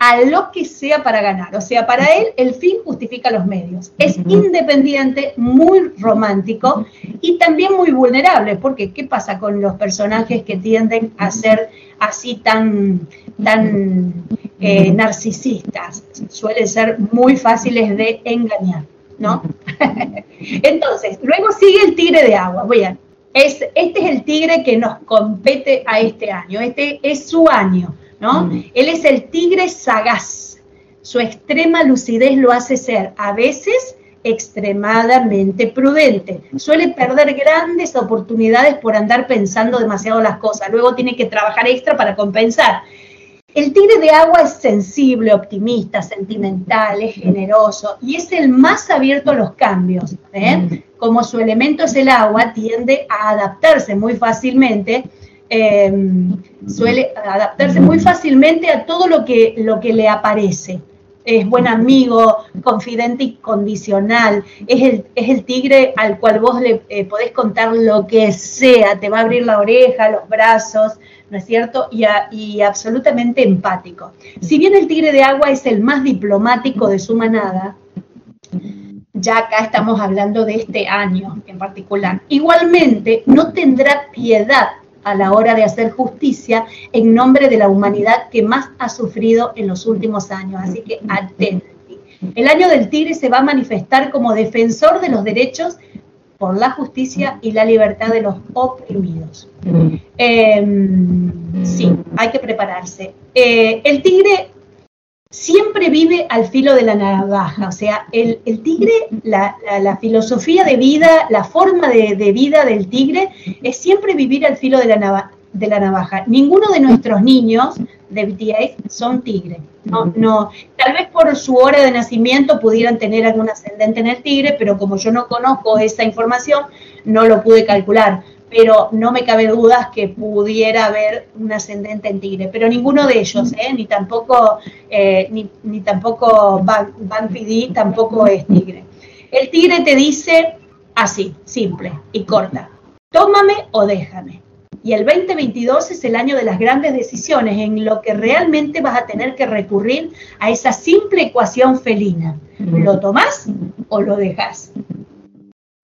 a lo que sea para ganar. O sea, para él el fin justifica los medios. Es independiente, muy romántico y también muy vulnerable, porque ¿qué pasa con los personajes que tienden a ser así tan, tan eh, narcisistas? Suelen ser muy fáciles de engañar, ¿no? Entonces, luego sigue el tigre de agua. Bien, es, este es el tigre que nos compete a este año. Este es su año. ¿No? Él es el tigre sagaz. Su extrema lucidez lo hace ser a veces extremadamente prudente. Suele perder grandes oportunidades por andar pensando demasiado las cosas. Luego tiene que trabajar extra para compensar. El tigre de agua es sensible, optimista, sentimental, es generoso y es el más abierto a los cambios. ¿eh? Como su elemento es el agua, tiende a adaptarse muy fácilmente eh, suele adaptarse muy fácilmente a todo lo que, lo que le aparece. Es buen amigo, confidente y condicional. Es el, es el tigre al cual vos le eh, podés contar lo que sea. Te va a abrir la oreja, los brazos, ¿no es cierto? Y, y absolutamente empático. Si bien el tigre de agua es el más diplomático de su manada, ya acá estamos hablando de este año en particular. Igualmente, no tendrá piedad a la hora de hacer justicia en nombre de la humanidad que más ha sufrido en los últimos años. Así que atenti. El año del tigre se va a manifestar como defensor de los derechos por la justicia y la libertad de los oprimidos. Eh, sí, hay que prepararse. Eh, el tigre siempre vive al filo de la navaja, o sea, el, el tigre, la, filosofía de vida, la forma de, vida del tigre es siempre vivir al filo de la, navaja. Ninguno de nuestros niños de BTS son tigres. No, no, tal vez por su hora de nacimiento pudieran tener algún ascendente en el tigre, pero como yo no conozco esa información, no lo pude calcular pero no me cabe dudas que pudiera haber un ascendente en tigre, pero ninguno de ellos, ¿eh? ni tampoco, eh, ni, ni, tampoco Van, Van PD, tampoco es tigre. El tigre te dice, Así, simple y corta. Tómame o déjame. Y el 2022 es el año de las grandes decisiones en lo que realmente vas a tener que recurrir a esa simple ecuación felina. ¿Lo tomás o lo dejas?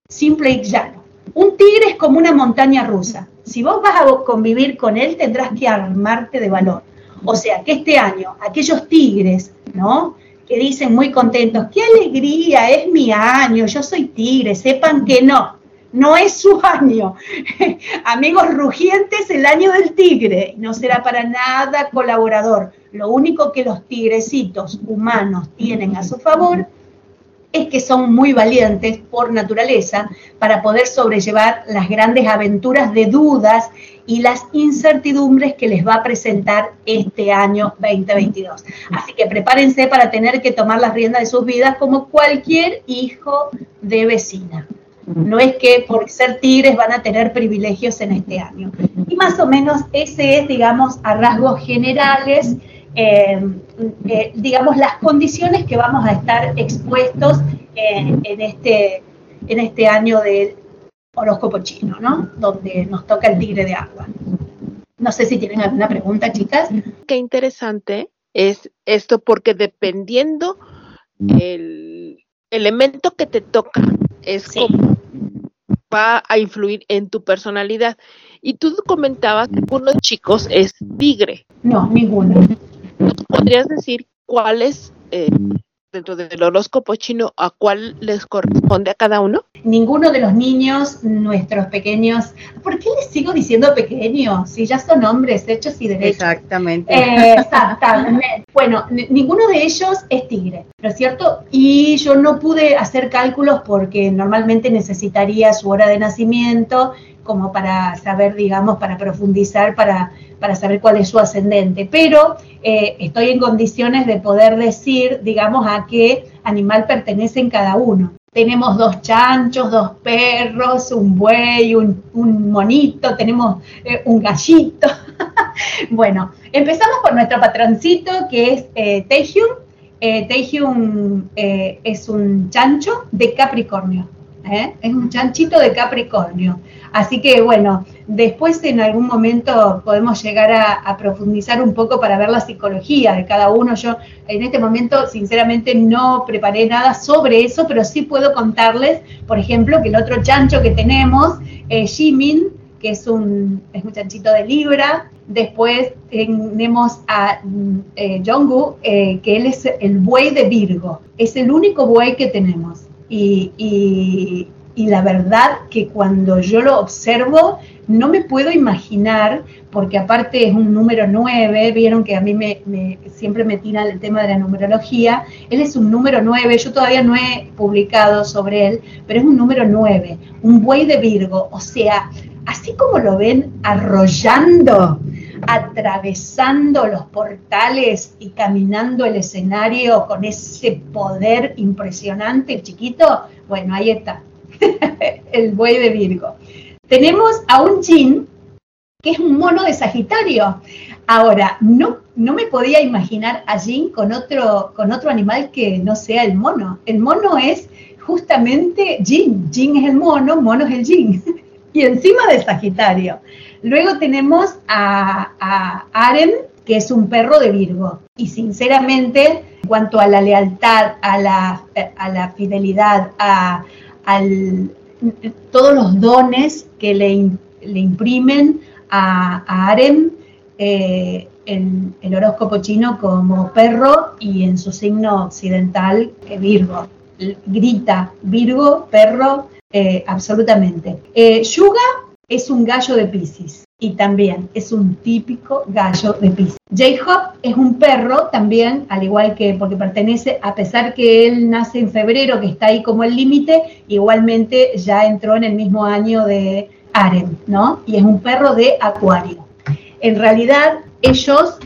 Simple y llano. Un tigre es como una montaña rusa. Si vos vas a convivir con él, tendrás que armarte de valor. O sea, que este año, aquellos tigres, ¿no? Que dicen muy contentos, qué alegría, es mi año, yo soy tigre, sepan que no, no es su año. Amigos rugientes, el año del tigre. No será para nada colaborador. Lo único que los tigrecitos humanos tienen a su favor es que son muy valientes por naturaleza para poder sobrellevar las grandes aventuras de dudas y las incertidumbres que les va a presentar este año 2022. Así que prepárense para tener que tomar las riendas de sus vidas como cualquier hijo de vecina. No es que por ser tigres van a tener privilegios en este año. Y más o menos ese es, digamos, a rasgos generales, eh, eh, digamos, las condiciones que vamos a estar expuestos en, en este, en este año del horóscopo chino, ¿no? Donde nos toca el tigre de agua. No sé si tienen alguna pregunta, chicas. Qué interesante es esto, porque dependiendo el elemento que te toca, es Sí. como va a influir en tu personalidad. Y tú comentabas que uno de chicos es tigre. No, ninguno. ¿Podrías decir cuáles eh, dentro del horóscopo chino a cuál les corresponde a cada uno? Ninguno de los niños, nuestros pequeños, ¿por qué les sigo diciendo pequeños? Si ya son hombres hechos y derechos. Exactamente. Eh, Exactamente. Bueno, ni- ninguno de ellos es tigre, ¿no es cierto? Y yo no pude hacer cálculos porque normalmente necesitaría su hora de nacimiento como para saber, digamos, para profundizar, para, para saber cuál es su ascendente. Pero eh, estoy en condiciones de poder decir, digamos, a qué animal pertenecen cada uno. Tenemos dos chanchos, dos perros, un buey, un, un monito, tenemos eh, un gallito. bueno, empezamos por nuestro patroncito que es eh, Taehyung. Eh, Taehyung eh, es un chancho de Capricornio. ¿Eh? Es un chanchito de Capricornio. Así que bueno, después en algún momento podemos llegar a, profundizar un poco para ver la psicología de cada uno. Yo en este momento sinceramente no preparé nada sobre eso, pero sí puedo contarles, por ejemplo, que el otro chancho que tenemos, eh, Jimin, que es un, es un chanchito de Libra. Después tenemos a mm, eh, eh, que él es el buey de Virgo. Es el único buey que tenemos. Y, la verdad que cuando yo lo observo, no me puedo imaginar, porque aparte es un número 9, vieron que a mí me, me- siempre me tira el tema de la numerología, él es un número 9, yo todavía no he publicado sobre él, pero es un número 9, un buey de Virgo, o sea, así como lo ven arrollando, atravesando los portales y caminando el escenario con ese poder impresionante, chiquito, bueno, ahí está, el buey de Virgo. Tenemos a un Jin, que es un mono de Sagitario. Ahora, no, no me podía imaginar a Jin con otro, con otro animal que no sea el mono. El mono es justamente Jin. Jin es el mono, mono es el Jin. y encima de Sagitario. Luego tenemos a, a Aren, que es un perro de Virgo. Y sinceramente, en cuanto a la lealtad, a la, a la fidelidad, a, todos los dones que le, le imprimen a, a Aren, eh, el, el horóscopo chino como perro y en su signo occidental eh, Virgo. Grita Virgo, perro, eh, absolutamente. Eh, Yuga es un gallo de Pisces y también es un típico gallo de Pisces. J-Hop es un perro también, al igual que porque pertenece, a pesar que él nace en febrero, que está ahí como el límite, igualmente ya entró en el mismo año de Aren, ¿no? Y es un perro de Acuario. En realidad, ellos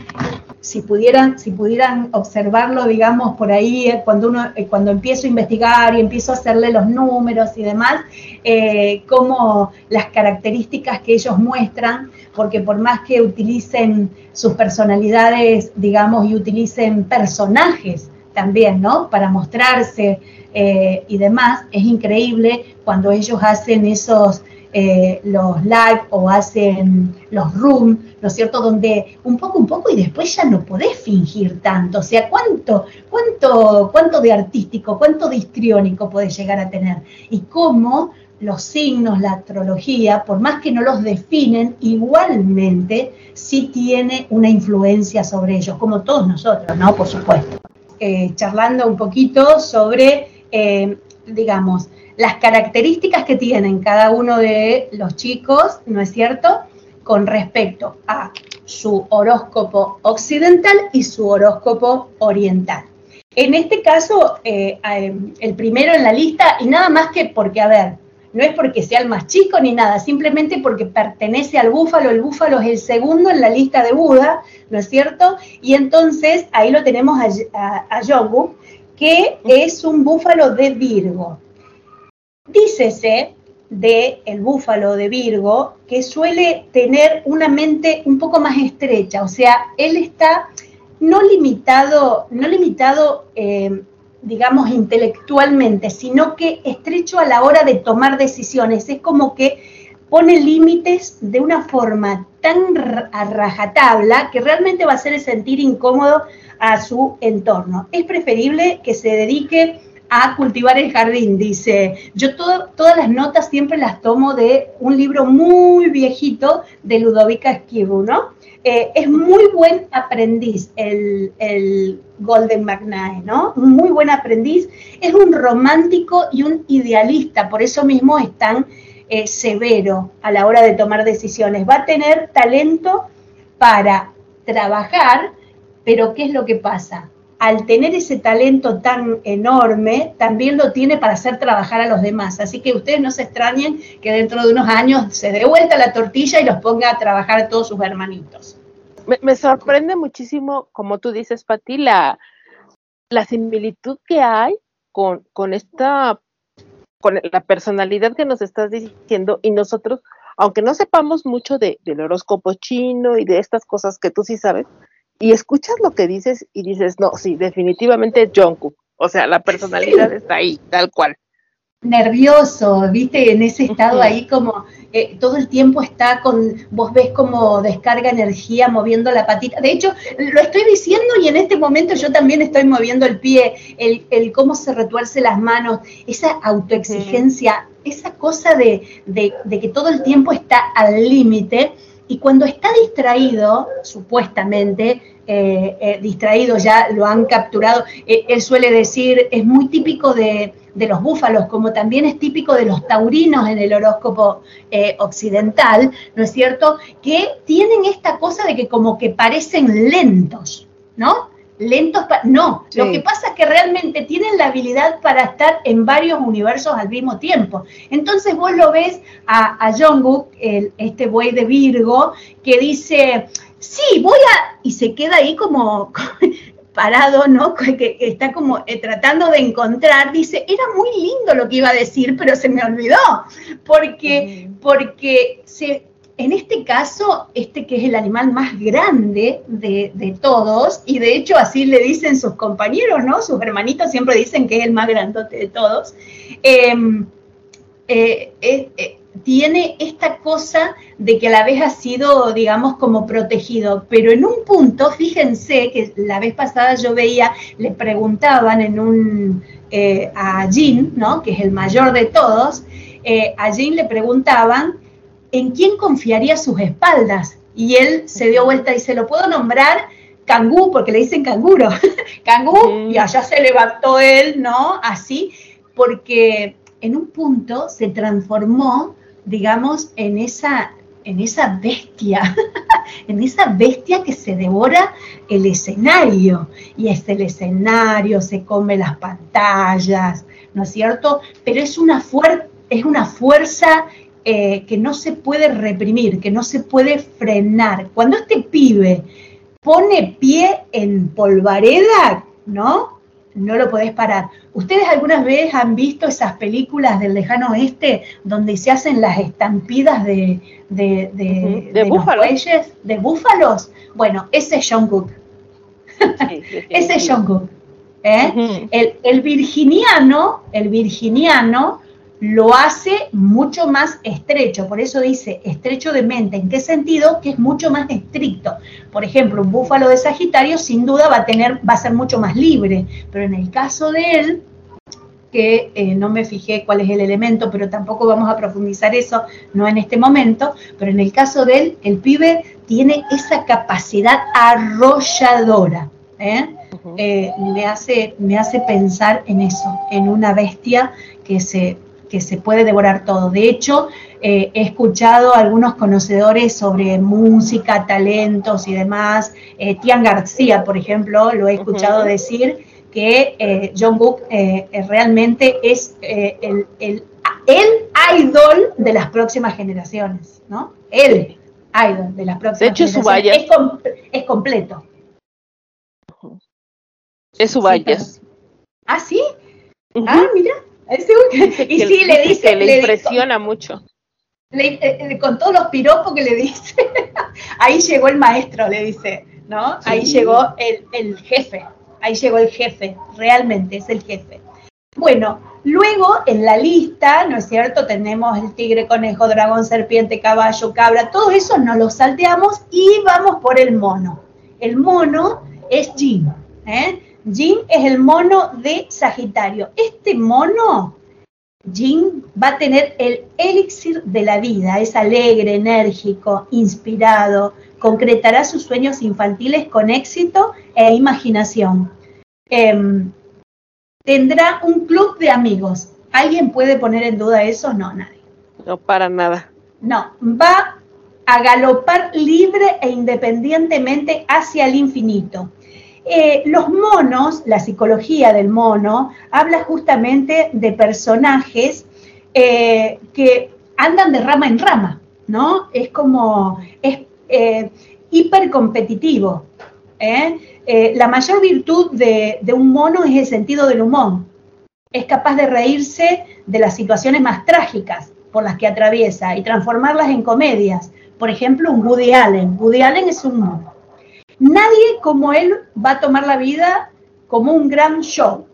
si pudieran, si pudieran observarlo, digamos, por ahí, eh, cuando uno, eh, cuando empiezo a investigar y empiezo a hacerle los números y demás, eh, como las características que ellos muestran, porque por más que utilicen sus personalidades, digamos, y utilicen personajes también, ¿no? Para mostrarse, eh, y demás, es increíble cuando ellos hacen esos, los live o hacen los room, ¿no es cierto? Donde un poco, un poco y después ya no podés fingir tanto. O sea, ¿cuánto, cuánto, cuánto de artístico, cuánto de histriónico podés llegar a tener? Y cómo los signos, la astrología, por más que no los definen, igualmente sí tiene una influencia sobre ellos, como todos nosotros, ¿no? Por supuesto. Eh, charlando un poquito sobre, eh, digamos, las características que tienen cada uno de los chicos, ¿no es cierto?, con respecto a su horóscopo occidental y su horóscopo oriental. En este caso, eh, el primero en la lista, y nada más que porque, a ver, no es porque sea el más chico ni nada, simplemente porque pertenece al búfalo, el búfalo es el segundo en la lista de Buda, ¿no es cierto? Y entonces ahí lo tenemos a, a, que es un búfalo de Virgo. Dícese de el búfalo de Virgo que suele tener una mente un poco más estrecha, o sea, él está no limitado, no limitado eh, digamos, intelectualmente, sino que estrecho a la hora de tomar decisiones. Es como que pone límites de una forma tan a rajatabla que realmente va a hacer sentir incómodo a su entorno. Es preferible que se dedique a cultivar el jardín, dice. Yo todas las notas siempre las tomo de un libro muy viejito de Ludovica Esquivu, ¿no? Eh, es muy buen aprendiz el, Golden McNae, ¿no? Muy buen aprendiz, es un romántico y un idealista, por eso mismo es tan eh, severo a la hora de tomar decisiones. Va a tener talento para trabajar, pero ¿qué es lo que pasa? Al tener ese talento tan enorme, también lo tiene para hacer trabajar a los demás. Así que ustedes no se extrañen que dentro de unos años se dé vuelta la tortilla y los ponga a trabajar a todos sus hermanitos. Me, sorprende muchísimo, como tú dices, Pati, la, la similitud que hay con, con esta, con la personalidad que nos estás diciendo y nosotros, aunque no sepamos mucho de, del horóscopo chino y de estas cosas que tú sí sabes, y escuchas lo que dices y dices, no, sí, definitivamente es Jungkook. O sea, la personalidad está ahí, tal cual. Nervioso, viste, en ese estado ahí como eh, todo el tiempo está con, vos ves como descarga energía moviendo la patita. De hecho, lo estoy diciendo y en este momento yo también estoy moviendo el pie, el, el cómo se retuerce las manos, esa autoexigencia, esa cosa de, de, de que todo el tiempo está al límite. Y cuando está distraído, supuestamente, eh, eh, distraído, ya lo han capturado. Eh, él suele decir, es muy típico de, los búfalos, como también es típico de los taurinos en el horóscopo occidental, ¿no es cierto? Que tienen esta cosa de que como que parecen lentos, ¿no? Lentos, no, lo que pasa es que realmente tienen la habilidad para estar en varios universos al mismo tiempo. Entonces vos lo ves a, a Jungkook, este buey de Virgo, que dice, sí, voy a, y se queda ahí como parado, ¿no? Que, está como eh, tratando de encontrar, dice, era muy lindo lo que iba a decir, pero se me olvidó, porque, porque se, en este caso, este que es el animal más grande de, todos, y de hecho así le dicen sus compañeros, ¿no? Sus hermanitos siempre dicen que es el más grandote de todos. Em, eh, eh, tiene esta cosa de que a la vez ha sido, digamos, como protegido, pero en un punto, fíjense que la vez pasada yo veía, le preguntaban en un, eh, a Jean, ¿no? que es el mayor de todos, eh, a Jean le preguntaban en quién confiaría sus espaldas, y él se dio vuelta y se lo puedo nombrar cangú, porque le dicen canguro, cangú, y allá se levantó él, ¿no? Así, porque en un punto se transformó digamos, en esa, en esa bestia, en esa bestia que se devora el escenario. Y es el escenario, se come las pantallas, ¿no es cierto? Pero es una, es una fuerza eh, que no se puede reprimir, que no se puede frenar. Cuando este pibe pone pie en polvareda, ¿no? no lo podés parar. ¿Ustedes algunas veces han visto esas películas del lejano oeste donde se hacen las estampidas de, de, de, búfalos? de búfalos? Bueno, ese es John Cook. ese es John Cook. ¿eh? el, el virginiano, el virginiano lo hace mucho más estrecho, por eso dice estrecho de mente. ¿En qué sentido? Que es mucho más estricto. Por ejemplo, un búfalo de Sagitario sin duda va a tener, va a ser mucho más libre, pero en el caso de él, que eh, no me fijé cuál es el elemento, pero tampoco vamos a profundizar eso, no en este momento, pero en el caso de él, el pibe tiene esa capacidad arrolladora. ¿eh? Eh, me, hace, me hace pensar en eso, en una bestia que se que se puede devorar todo. De hecho, eh, he escuchado a algunos conocedores sobre música, talentos y demás. Eh, Tian García, por ejemplo, lo he escuchado decir que eh, John Book realmente es el, el, idol de las próximas generaciones, ¿no? El idol de las próximas de hecho, generaciones. Es, es completo. Es su vallas. ¿Ah, sí? Ah, mira y sí, le dice. Que le, impresiona mucho. Eh, eh, con todos los piropos que le dice. ahí llegó el maestro, le dice, ¿no? Ahí llegó el, el jefe. Ahí llegó el jefe, realmente es el jefe. Bueno, luego en la lista, ¿no es cierto? Tenemos el tigre, conejo, dragón, serpiente, caballo, cabra, todo eso nos lo salteamos y vamos por el mono. El mono es Jim, ¿eh? Jin es el mono de Sagitario. Este mono, Jin, va a tener el elixir de la vida, es alegre, enérgico, inspirado, concretará sus sueños infantiles con éxito e imaginación. Em, tendrá un club de amigos. ¿Alguien puede poner en duda eso? No, nadie. No, para nada. No, va a galopar libre e independientemente hacia el infinito. Eh, los monos, la psicología del mono, habla justamente de personajes eh, que andan de rama en rama, ¿no? Es como, es eh, hipercompetitivo. la mayor virtud de, un mono es el sentido del humor. Es capaz de reírse de las situaciones más trágicas por las que atraviesa y transformarlas en comedias. Por ejemplo, un Woody Allen. Woody Allen es un Nadie como él va a tomar la vida como un gran show.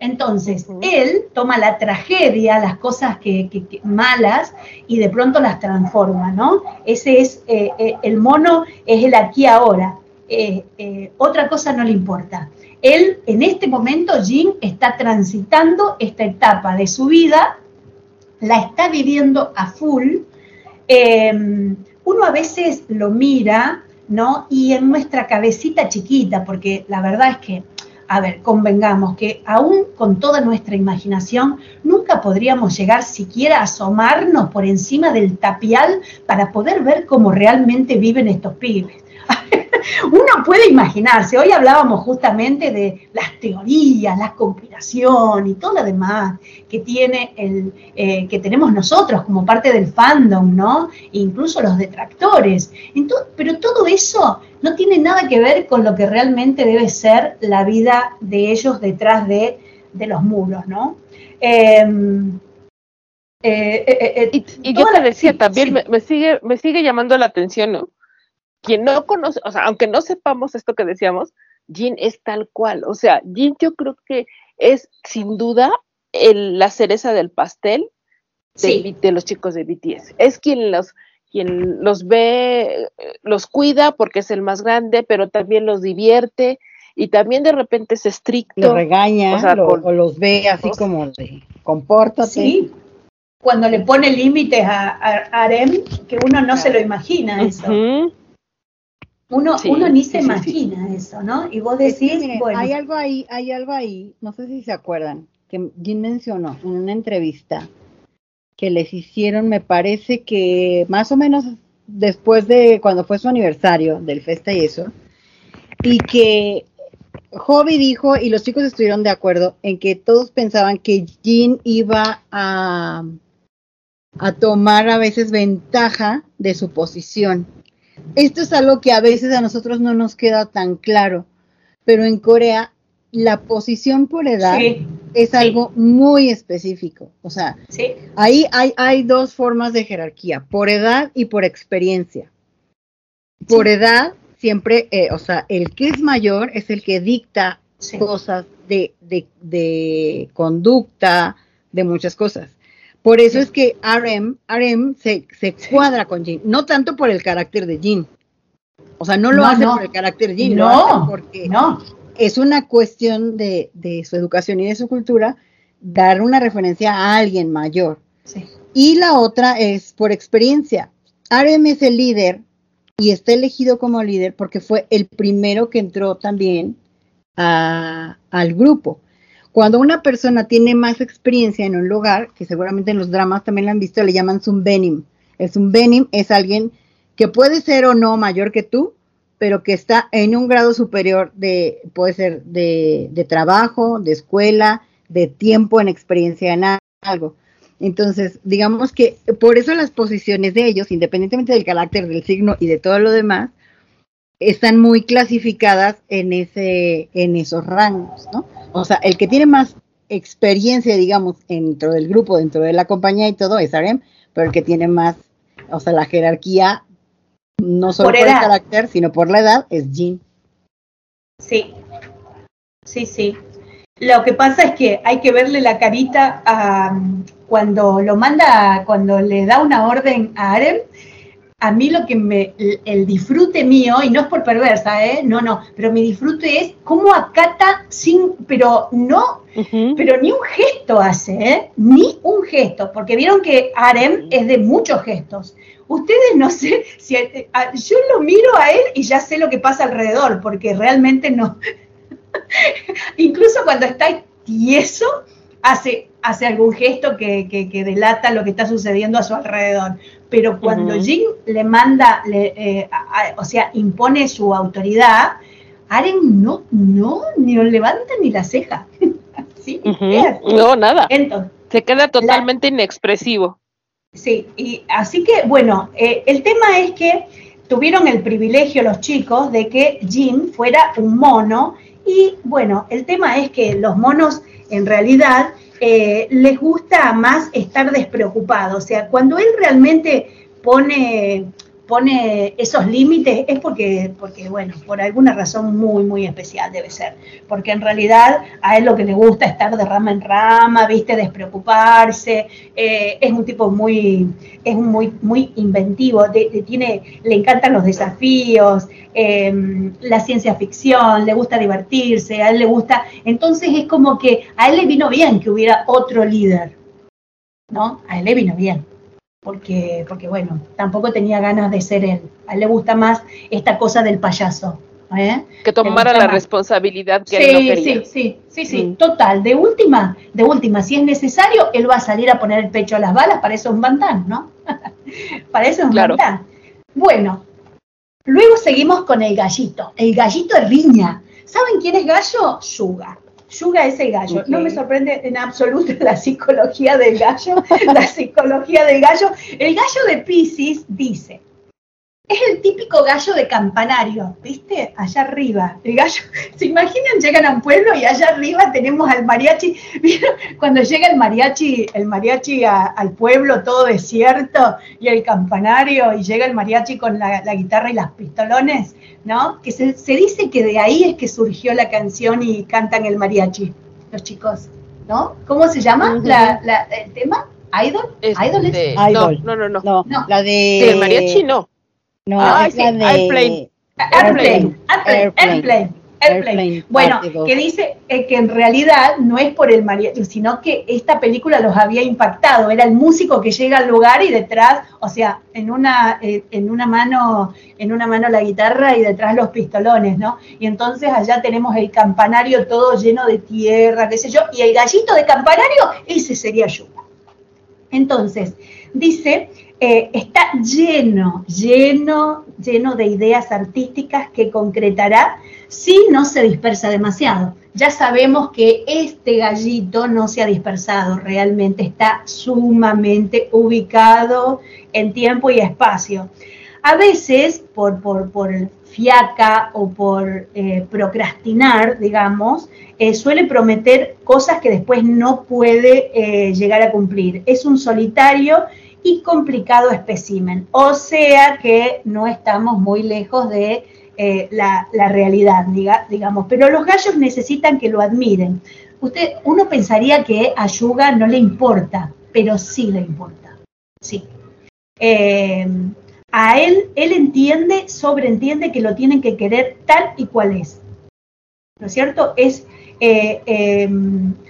Entonces, él toma la tragedia, las cosas que, malas, y de pronto las transforma, ¿no? Ese es eh, eh, el mono, es el aquí ahora. Eh, otra cosa no le importa. Él, en este momento, Jim está transitando esta etapa de su vida, la está viviendo a full. uno a veces lo mira ¿no? Y en nuestra cabecita chiquita, porque la verdad es que, a ver, convengamos que aún con toda nuestra imaginación, nunca podríamos llegar siquiera a asomarnos por encima del tapial para poder ver cómo realmente viven estos pibes. uno puede imaginarse, hoy hablábamos justamente de las teorías, la conspiración y todo lo demás que tiene el, eh, que tenemos nosotros como parte del fandom, ¿no? E incluso los detractores. Entonces, pero todo eso no tiene nada que ver con lo que realmente debe ser la vida de ellos detrás de, los muros, ¿no? Em, eh, eh, y, yo te decía, también me, sigue, me sigue llamando la atención, ¿no? Quien no conoce, o sea, aunque no sepamos esto que decíamos, Jin es tal cual. O sea, Jin yo creo que es sin duda el, la cereza del pastel de, los chicos de BTS. Es quien los, quien los ve, los cuida porque es el más grande, pero también los divierte y también de repente es estricto. Lo regaña o, los ve así como de compórtate. Sí, cuando le pone límites a, Arem, que uno no se lo imagina eso. Uno, uno ni se imagina eso, ¿no? Y vos decís, bueno. Hay algo ahí, hay algo ahí, no sé si se acuerdan, que Jim mencionó en una entrevista que les hicieron, me parece que más o menos después de cuando fue su aniversario del festa y eso, y que Hobby dijo, y los chicos estuvieron de acuerdo, en que todos pensaban que Jin iba a, a tomar a veces ventaja de su posición esto es algo que a veces a nosotros no nos queda tan claro, pero en Corea la posición por edad es algo muy específico. O sea, ahí hay, hay dos formas de jerarquía, por edad y por experiencia. Por edad, siempre, eh, o sea, el que es mayor es el que dicta cosas de, de, de conducta, de muchas cosas. Por eso es que RM, RM se, se cuadra con Jean, no tanto por el carácter de Jean. O sea, no lo No, hace no. por el carácter de lo No, hace porque no. es una cuestión de, de su educación y de su cultura dar una referencia a alguien mayor. Sí. Y la otra es por experiencia. RM es el líder y está elegido como líder porque fue el primero que entró también a- al grupo. Cuando una persona tiene más experiencia en un lugar, que seguramente en los dramas también lo han visto, le llaman Zumbenim. El Zumbenim es alguien que puede ser o no mayor que tú, pero que está en un grado superior de, puede ser de, de trabajo, de escuela, de tiempo en experiencia en algo. Entonces, digamos que por eso las posiciones de ellos, independientemente del carácter, del signo y de todo lo demás, están muy clasificadas en ese, en esos rangos, ¿no? O sea, el que tiene más experiencia, digamos, dentro del grupo, dentro de la compañía y todo, es RM, pero el que tiene más, o sea, la jerarquía, no solo Por por, el carácter, sino por la edad, es Jean. Sí, sí, sí. Lo que pasa es que hay que verle la carita a cuando lo manda, cuando le da una orden a Arem. A mí lo que me, el, el disfrute mío, y no es por perversa, ¿eh? No, no, pero mi disfrute es cómo acata sin, pero no, pero ni un gesto hace, ¿eh? Ni un gesto, porque vieron que Arem es de muchos gestos. Ustedes no sé si eh, a- yo lo miro a él y ya sé lo que pasa alrededor, porque realmente no. Incluso cuando está tieso, hace, hace algún gesto que, que- que delata lo que está sucediendo a su alrededor. Pero cuando. Jin le manda, le, eh, a- a- o sea, impone su autoridad, Aren no, no, ni levanta ni la ceja. No, nada. Entonces, Se queda totalmente inexpresivo. Sí, y así que, bueno, eh, el tema es que tuvieron el privilegio los chicos de que Jim fuera un mono y, bueno, el tema es que los monos en realidad eh, les gusta más estar despreocupados, o sea, cuando él realmente pone pone esos límites es porque, porque, bueno, por alguna razón muy, muy especial debe ser. Porque en realidad a él lo que le gusta es estar de rama en rama, viste, despreocuparse. eh, es un tipo muy, es un muy, muy inventivo, de- de- tiene, le encantan los desafíos, eh, la ciencia ficción, le gusta divertirse, a él le gusta. Entonces es como que a él le vino bien que hubiera otro líder, ¿no? A él le vino bien porque, porque bueno, tampoco tenía ganas de ser él. A él le gusta más esta cosa del payaso. ¿eh? Que tomara la más. responsabilidad que él no Sí, quería. sí, sí, sí, sí, Mm. total. De última, de última, si es necesario, él va a salir a poner el pecho a las balas, para eso es un bantán, ¿no? para eso es un Claro. bantán. Bueno, luego seguimos con el gallito, el gallito de riña. ¿Saben quién es gallo? Yuga. Yuga es el gallo. No me sorprende en absoluto la psicología del gallo. la psicología del gallo. El gallo de Pisces dice, es el típico gallo de campanario, ¿viste? Allá arriba. El gallo, ¿se imaginan? Llegan a un pueblo y allá arriba tenemos al mariachi. ¿Vieron? Cuando llega el mariachi, el mariachi a- al pueblo todo desierto y el campanario y llega el mariachi con la, la guitarra y las pistolones, ¿no? Que se, se dice que de ahí es que surgió la canción y cantan el mariachi, los chicos, ¿no? ¿Cómo se llama la- la- el tema? ¿Idol? ¿Idol es? Idol. No, no, no, no. No, la de... El mariachi no. No, Ah, es sí, la de... Airplane. Airplane, Airplane, Airplane. Bueno, que dice eh, que en realidad no es por el mariachi, sino que esta película los había impactado. Era el músico que llega al lugar y detrás, o sea, en una, eh, en una mano, en una mano la guitarra y detrás los pistolones, ¿no? Y entonces allá tenemos el campanario todo lleno de tierra, qué sé yo, y el gallito de campanario, ese sería Yuga. Entonces, dice, eh, está lleno, lleno, lleno de ideas artísticas que concretará si no se dispersa demasiado. Ya sabemos que este gallito no se ha dispersado, realmente está sumamente ubicado en tiempo y espacio. A veces, por, por, por fiaca o por eh, procrastinar, digamos, eh, suele prometer cosas que después no puede llegar a cumplir. Es un solitario y complicado espécimen. O sea que no estamos muy lejos de eh, la, la realidad, diga- digamos. Pero los gallos necesitan que lo admiren. Usted, uno pensaría que a Yuga no le importa, pero sí le importa. Sí. Eh, a él, él entiende, sobreentiende que lo tienen que querer tal y cual es. ¿No es cierto? Es, eh,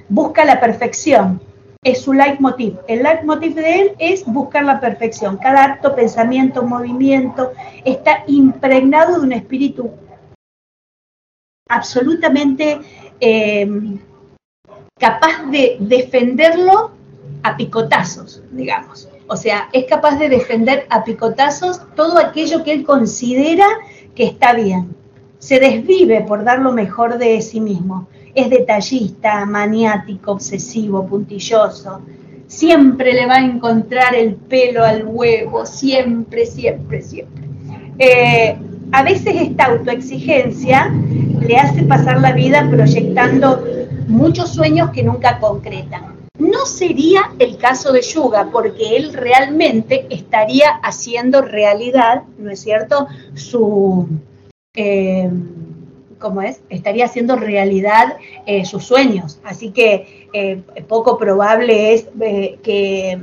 busca la perfección. Es su leitmotiv. El leitmotiv de él es buscar la perfección. Cada acto, pensamiento, movimiento está impregnado de un espíritu absolutamente eh, capaz de defenderlo a picotazos, digamos. O sea, es capaz de defender a picotazos todo aquello que él considera que está bien. Se desvive por dar lo mejor de sí mismo. Es detallista, maniático, obsesivo, puntilloso. Siempre le va a encontrar el pelo al huevo, siempre, siempre, siempre. Eh, a veces esta autoexigencia le hace pasar la vida proyectando muchos sueños que nunca concretan. No sería el caso de Yuga, porque él realmente estaría haciendo realidad, ¿no es cierto?, su, eh, ¿cómo es? Estaría haciendo realidad eh, sus sueños. Así que eh, poco probable es eh, que,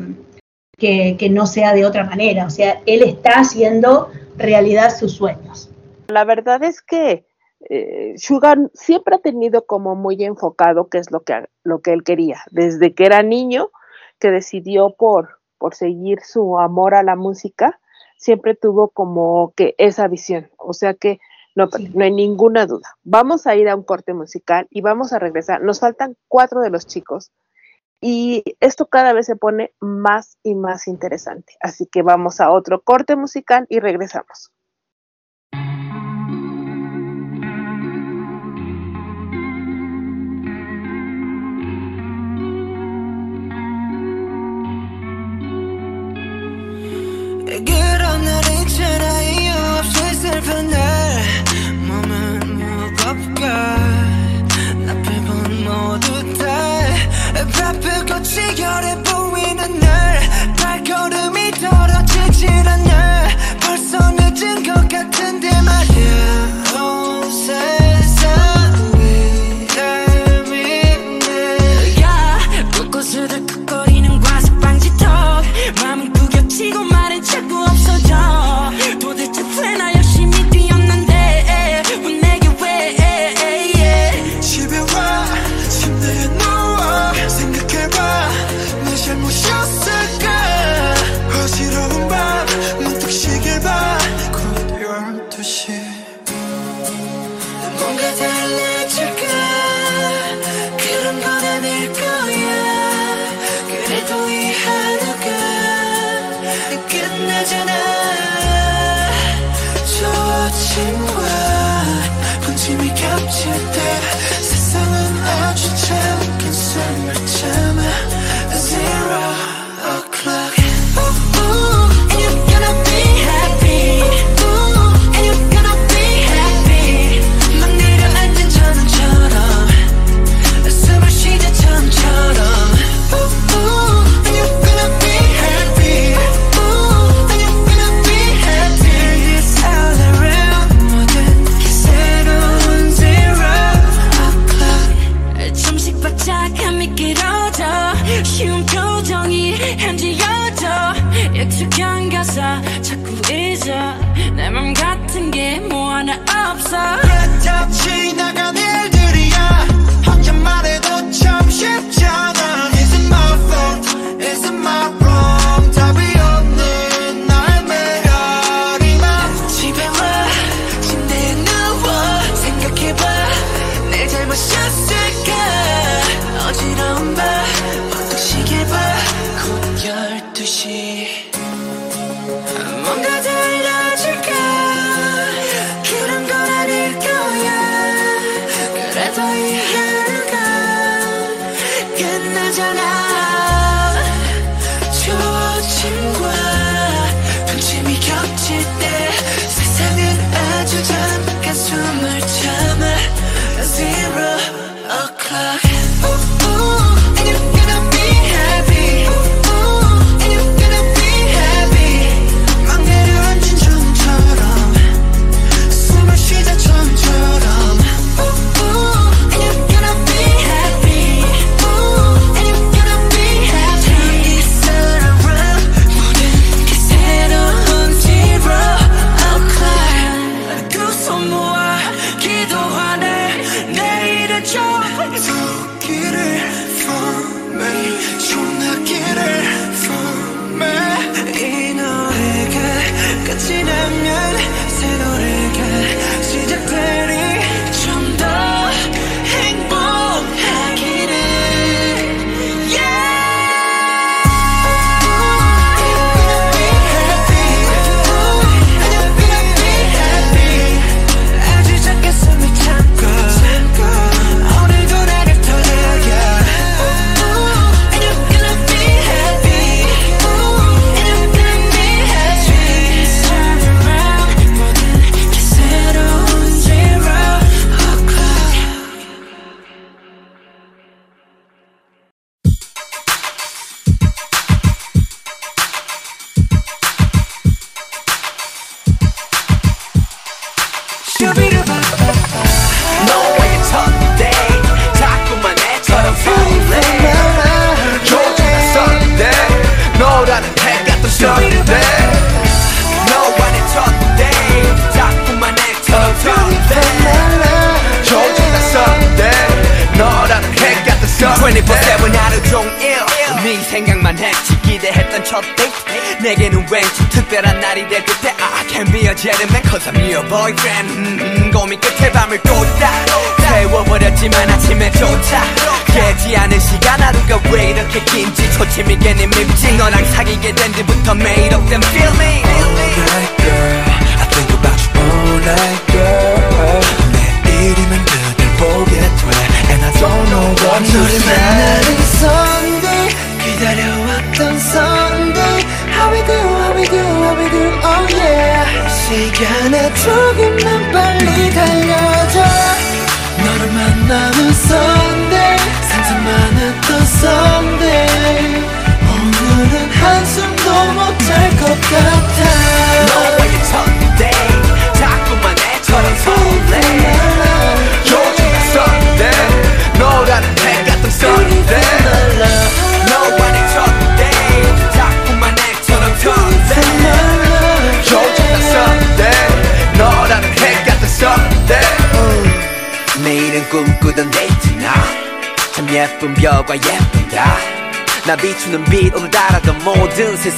que, que no sea de otra manera. O sea, él está haciendo realidad sus sueños. La verdad es que eh, Sugar siempre ha tenido como muy enfocado qué es lo que, lo que él quería. Desde que era niño, que decidió por, por seguir su amor a la música, siempre tuvo como que esa visión. O sea que no, no hay ninguna duda. Vamos a ir a un corte musical y vamos a regresar. Nos faltan cuatro de los chicos y esto cada vez se pone más y más interesante. Así que vamos a otro corte musical y regresamos.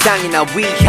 세상이나 위해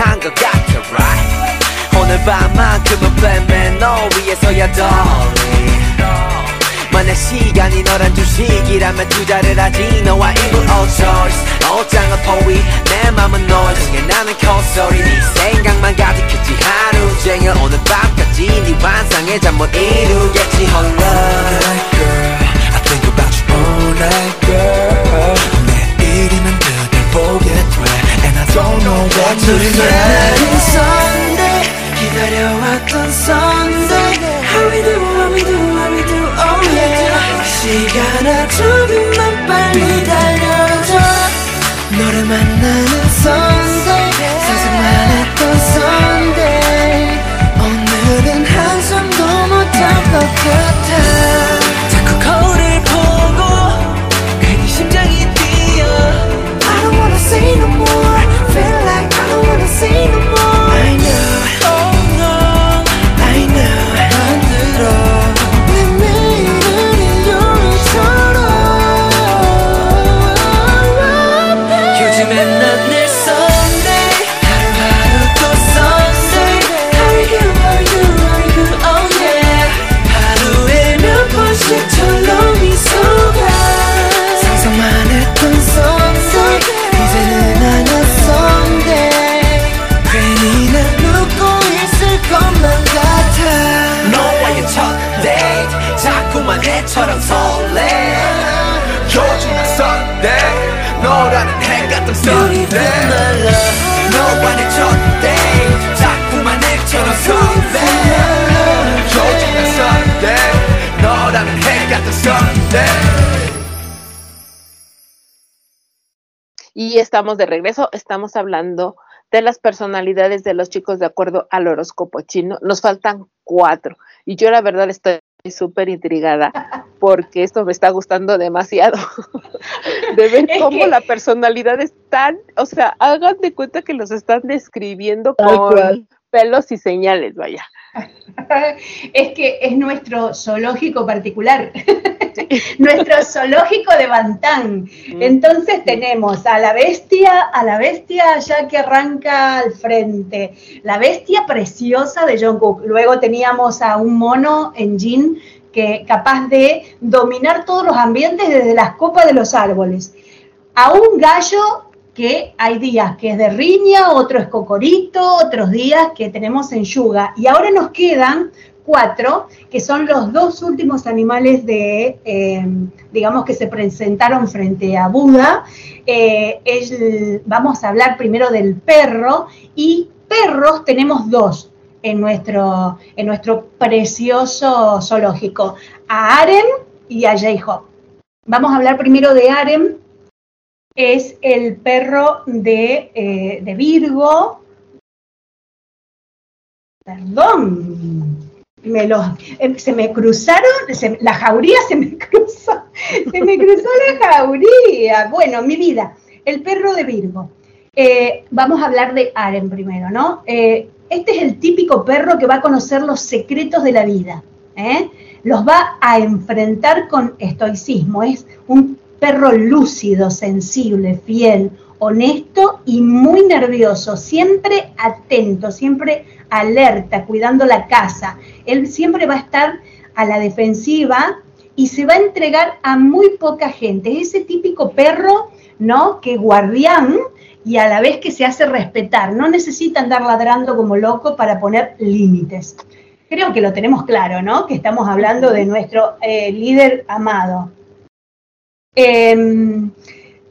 estamos de regreso, estamos hablando de las personalidades de los chicos de acuerdo al horóscopo chino. Nos faltan cuatro. Y yo la verdad estoy súper intrigada porque esto me está gustando demasiado. De ver cómo la personalidad es tan, o sea, hagan de cuenta que los están describiendo con pelos y señales, vaya. Es que es nuestro zoológico particular, nuestro zoológico de Bantán. Mm, Entonces tenemos a la bestia, a la bestia ya que arranca al frente, la bestia preciosa de John Cook. Luego teníamos a un mono en jean que capaz de dominar todos los ambientes desde las copas de los árboles. A un gallo que hay días que es de riña, otro es cocorito, otros días que tenemos en yuga. Y ahora nos quedan cuatro, que son los dos últimos animales de, em, digamos, que se presentaron frente a Buda. Eh, vamos a hablar primero del perro y perros tenemos dos en nuestro, en nuestro precioso zoológico, a Aren y a J-Hop. Vamos a hablar primero de Aren, es el perro de, eh, de Virgo. Perdón, me eh, se me cruzaron, la jauría se me cruzó, se me cruzó la jauría. Bueno, mi vida, el perro de Virgo. Eh, vamos a hablar de Aren primero, ¿no? Este es el típico perro que va a conocer los secretos de la vida, los va a enfrentar con estoicismo, es un perro lúcido, sensible, fiel, honesto y muy nervioso, siempre atento, siempre alerta, cuidando la casa. Él siempre va a estar a la defensiva y se va a entregar a muy poca gente. Es ese típico perro, ¿no? Que guardián y a la vez que se hace respetar. No necesita andar ladrando como loco para poner límites. Creo que lo tenemos claro, ¿no? Que estamos hablando de nuestro eh, líder amado. Em,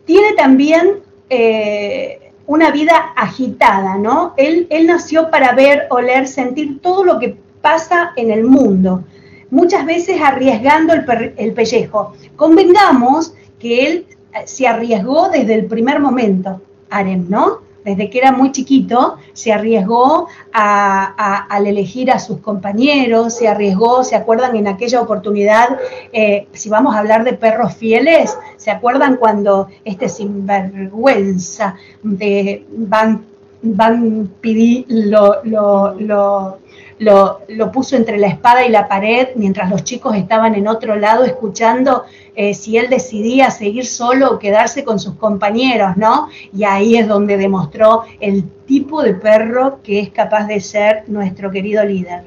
tiene también eh, una vida agitada, ¿no? Él, él nació para ver, oler, sentir todo lo que pasa en el mundo, muchas veces arriesgando el, el pellejo. Convengamos que él eh, se arriesgó desde el primer momento, Arem, ¿no? Desde que era muy chiquito, se arriesgó a- al elegir a sus compañeros, se arriesgó, ¿se acuerdan en aquella oportunidad? eh, si vamos a hablar de perros fieles, ¿se acuerdan cuando este sinvergüenza de Van, Van Pidi lo, lo, lo, puso entre la espada y la pared mientras los chicos estaban en otro lado escuchando eh, si él decidía seguir solo o quedarse con sus compañeros, ¿no? Y ahí es donde demostró el tipo de perro que es capaz de ser nuestro querido líder.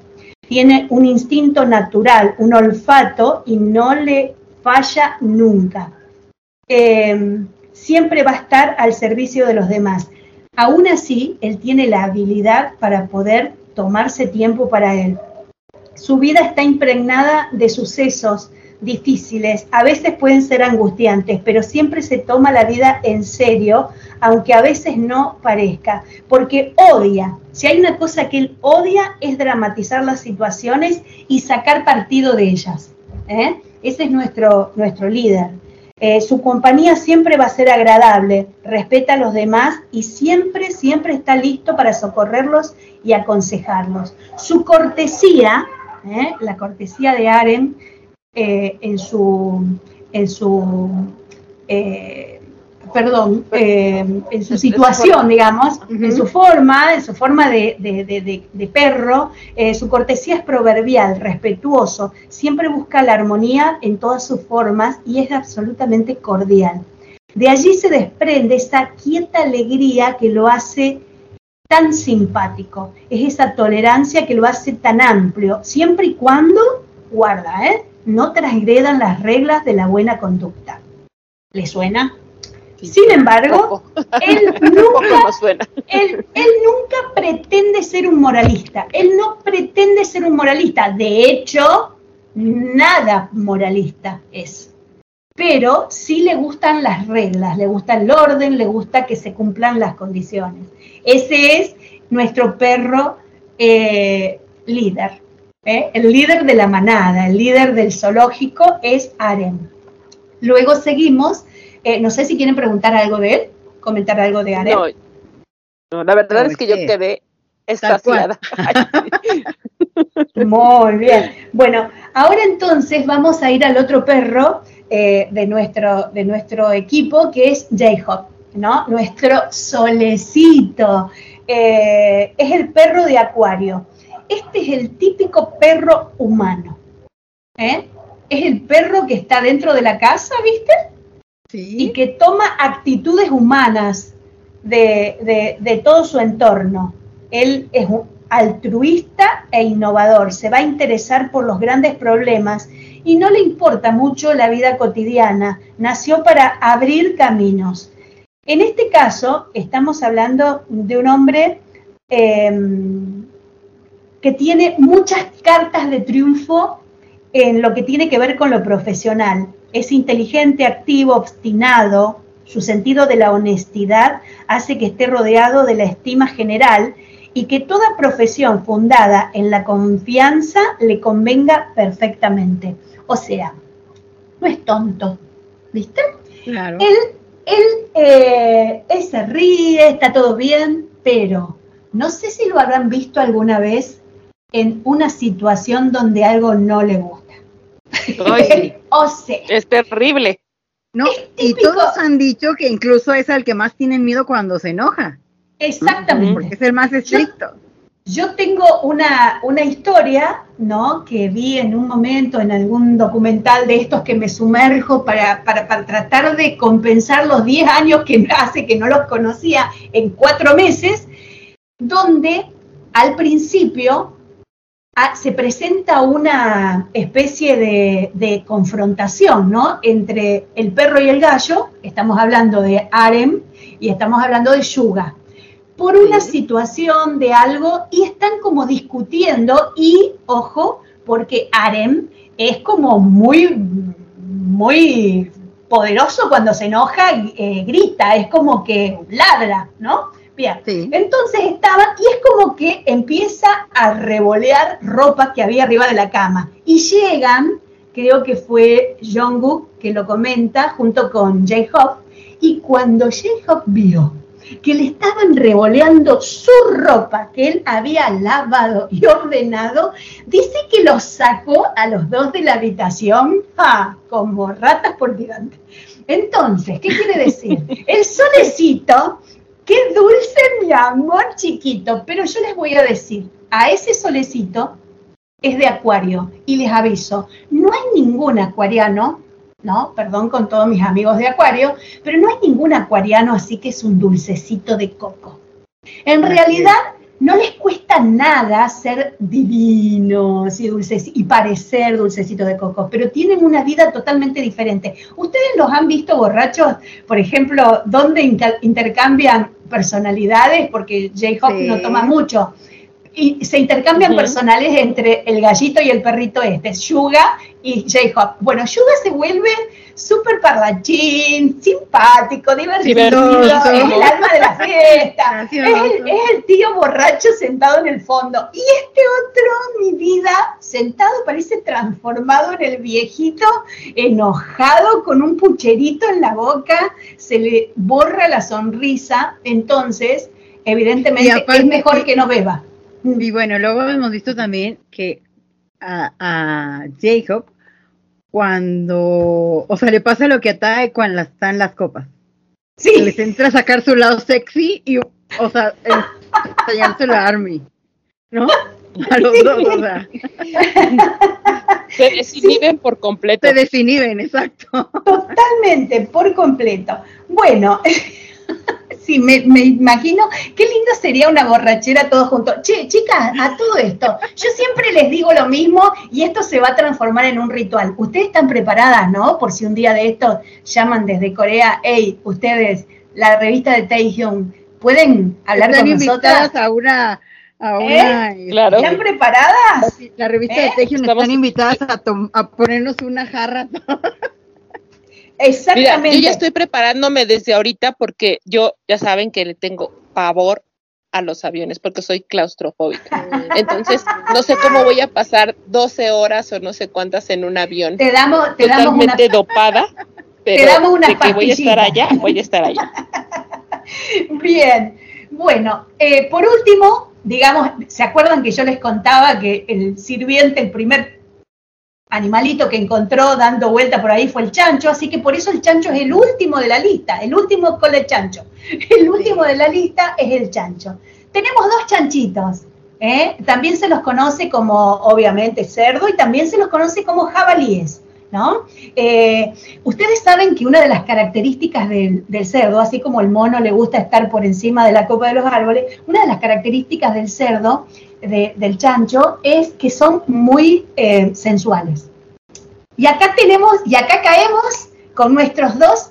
Tiene un instinto natural, un olfato y no le falla nunca. Eh, siempre va a estar al servicio de los demás. Aún así, él tiene la habilidad para poder tomarse tiempo para él. Su vida está impregnada de sucesos difíciles, a veces pueden ser angustiantes, pero siempre se toma la vida en serio, aunque a veces no parezca, porque odia. Si hay una cosa que él odia es dramatizar las situaciones y sacar partido de ellas. ¿eh? Ese es nuestro, nuestro líder. Eh, su compañía siempre va a ser agradable, respeta a los demás y siempre, siempre está listo para socorrerlos y aconsejarlos. Su cortesía, ¿eh? la cortesía de Aren eh, en su, en su perdón, eh, en su situación, digamos, en su forma, en su forma de, de- de- de- de perro, eh, su cortesía es proverbial, respetuoso, siempre busca la armonía en todas sus formas y es absolutamente cordial. De allí se desprende esa quieta alegría que lo hace tan simpático, es esa tolerancia que lo hace tan amplio, siempre y cuando, guarda, ¿eh? no transgredan las reglas de la buena conducta. ¿Le suena? Sin embargo, él nunca, No suena. él, él nunca pretende ser un moralista. Él no pretende ser un moralista. De hecho, nada moralista es. Pero sí le gustan las reglas, le gusta el orden, le gusta que se cumplan las condiciones. Ese es nuestro perro eh, líder. ¿eh? El líder de la manada, el líder del zoológico es Aren. Luego seguimos. Eh, no sé si quieren preguntar algo de él, comentar algo de Aren. No, no, la verdad No, es que yo quedé estaciada. Muy bien. Bueno, ahora entonces vamos a ir al otro perro eh, de, nuestro, de nuestro equipo, que es J-Hop, ¿no? Nuestro solecito. Eh, es el perro de acuario. Este es el típico perro humano. ¿eh? Es el perro que está dentro de la casa, ¿viste? Y que toma actitudes humanas de, de- todo su entorno. Él es un altruista e innovador, se va a interesar por los grandes problemas y no le importa mucho la vida cotidiana, nació para abrir caminos. En este caso, estamos hablando de un hombre eh, que tiene muchas cartas de triunfo en lo que tiene que ver con lo profesional. Es inteligente, activo, obstinado. Su sentido de la honestidad hace que esté rodeado de la estima general y que toda profesión fundada en la confianza le convenga perfectamente. O sea, no es tonto, ¿viste? Claro. Él, él, eh, él se ríe, está todo bien, pero no sé si lo habrán visto alguna vez en una situación donde algo no le gusta. Ay, sí, o sea, es terrible. ¿no? Es Y todos han dicho que incluso es al que más tienen miedo cuando se enoja, Exactamente. porque es el más estricto. Yo tengo una, una historia, ¿no? Que vi en un momento en algún documental de estos que me sumerjo para, para, para tratar de compensar los 10 años que hace que no los conocía en cuatro meses, donde al principio ah, se presenta una especie de, de confrontación, ¿no? Entre el perro y el gallo, estamos hablando de Arem y estamos hablando de Yuga por una situación de algo y están como discutiendo y, ojo, porque Arem es como muy, muy poderoso cuando se enoja, eh, grita, es como que ladra, ¿no? Sí. entonces estaban y es como que empieza a revolear ropa que había arriba de la cama y llegan, creo que fue Jungkook que lo comenta junto con J-Hope y cuando J-Hope vio que le estaban revoleando su ropa que él había lavado y ordenado, dice que los sacó a los dos de la habitación ah, como ratas por delante. Entonces, ¿qué quiere decir? El solecito, qué dulce mi amor chiquito, pero yo les voy a decir, a ese solecito es de acuario y les aviso, no hay ningún acuariano ¿no? Perdón con todos mis amigos de Acuario, pero no hay ningún acuariano así que es un dulcecito de coco. En realidad no les cuesta nada ser divinos y dulces y parecer dulcecito de coco, pero tienen una vida totalmente diferente. ¿Ustedes los han visto borrachos, por ejemplo, donde inter- intercambian personalidades? Porque J-Hope Sí. no toma mucho. Y se intercambian personales entre el gallito y el perrito este, Yuga y J-Hop. Bueno, Yuga se vuelve súper parlachín, simpático, divertido, es el alma de la fiesta, es el, es el tío borracho sentado en el fondo. Y este otro, mi vida, sentado parece transformado en el viejito, enojado, con un pucherito en la boca, se le borra la sonrisa, entonces, evidentemente, aparte es mejor que no beba. Y bueno, luego hemos visto también que a, a Jacob, cuando, o sea, le pasa lo que a Tae cuando están las copas. Sí. Que les entra a sacar su lado sexy y, o sea, enseñárselo a Army, ¿no? A los dos, o sea, Se desinhiben por completo. se desinhiben, exacto. Totalmente, por completo. Bueno, sí, me, me imagino qué lindo sería una borrachera todos juntos. Che, chicas, a todo esto, yo siempre les digo lo mismo y esto se va a transformar en un ritual. Ustedes están preparadas, ¿no? Por si un día de estos llaman desde Corea, hey, ustedes, la revista de Taehyung, ¿pueden hablar Están con invitadas nosotras? a una, a una, este, Claro. ¿Están preparadas? la revista ¿Eh? de Tejion Estamos- están invitadas a, tom- a ponernos una jarra. Mira, Exactamente. yo ya estoy preparándome desde ahorita porque yo ya saben que le tengo pavor a los aviones porque soy claustrofóbica. Entonces, no sé cómo voy a pasar 12 horas o no sé cuántas en un avión Te damos, te damos una totalmente dopada, pero damos unas de que voy a estar allá, voy a estar allá. Bien, bueno, eh, por último, digamos, ¿se acuerdan que yo les contaba que el sirviente, el primer animalito que encontró dando vuelta por ahí fue el chancho? Así que por eso el chancho es el último de la lista, el último con el chancho. El último de la lista es el chancho. Tenemos dos chanchitos. ¿eh? También se los conoce como, obviamente, cerdo y también se los conoce como jabalíes. ¿No? Eh, ustedes saben que una de las características del, del cerdo, así como el mono le gusta estar por encima de la copa de los árboles, una de las características del cerdo, de- del chancho, es que son muy eh, sensuales. Y acá tenemos, y acá caemos con nuestros dos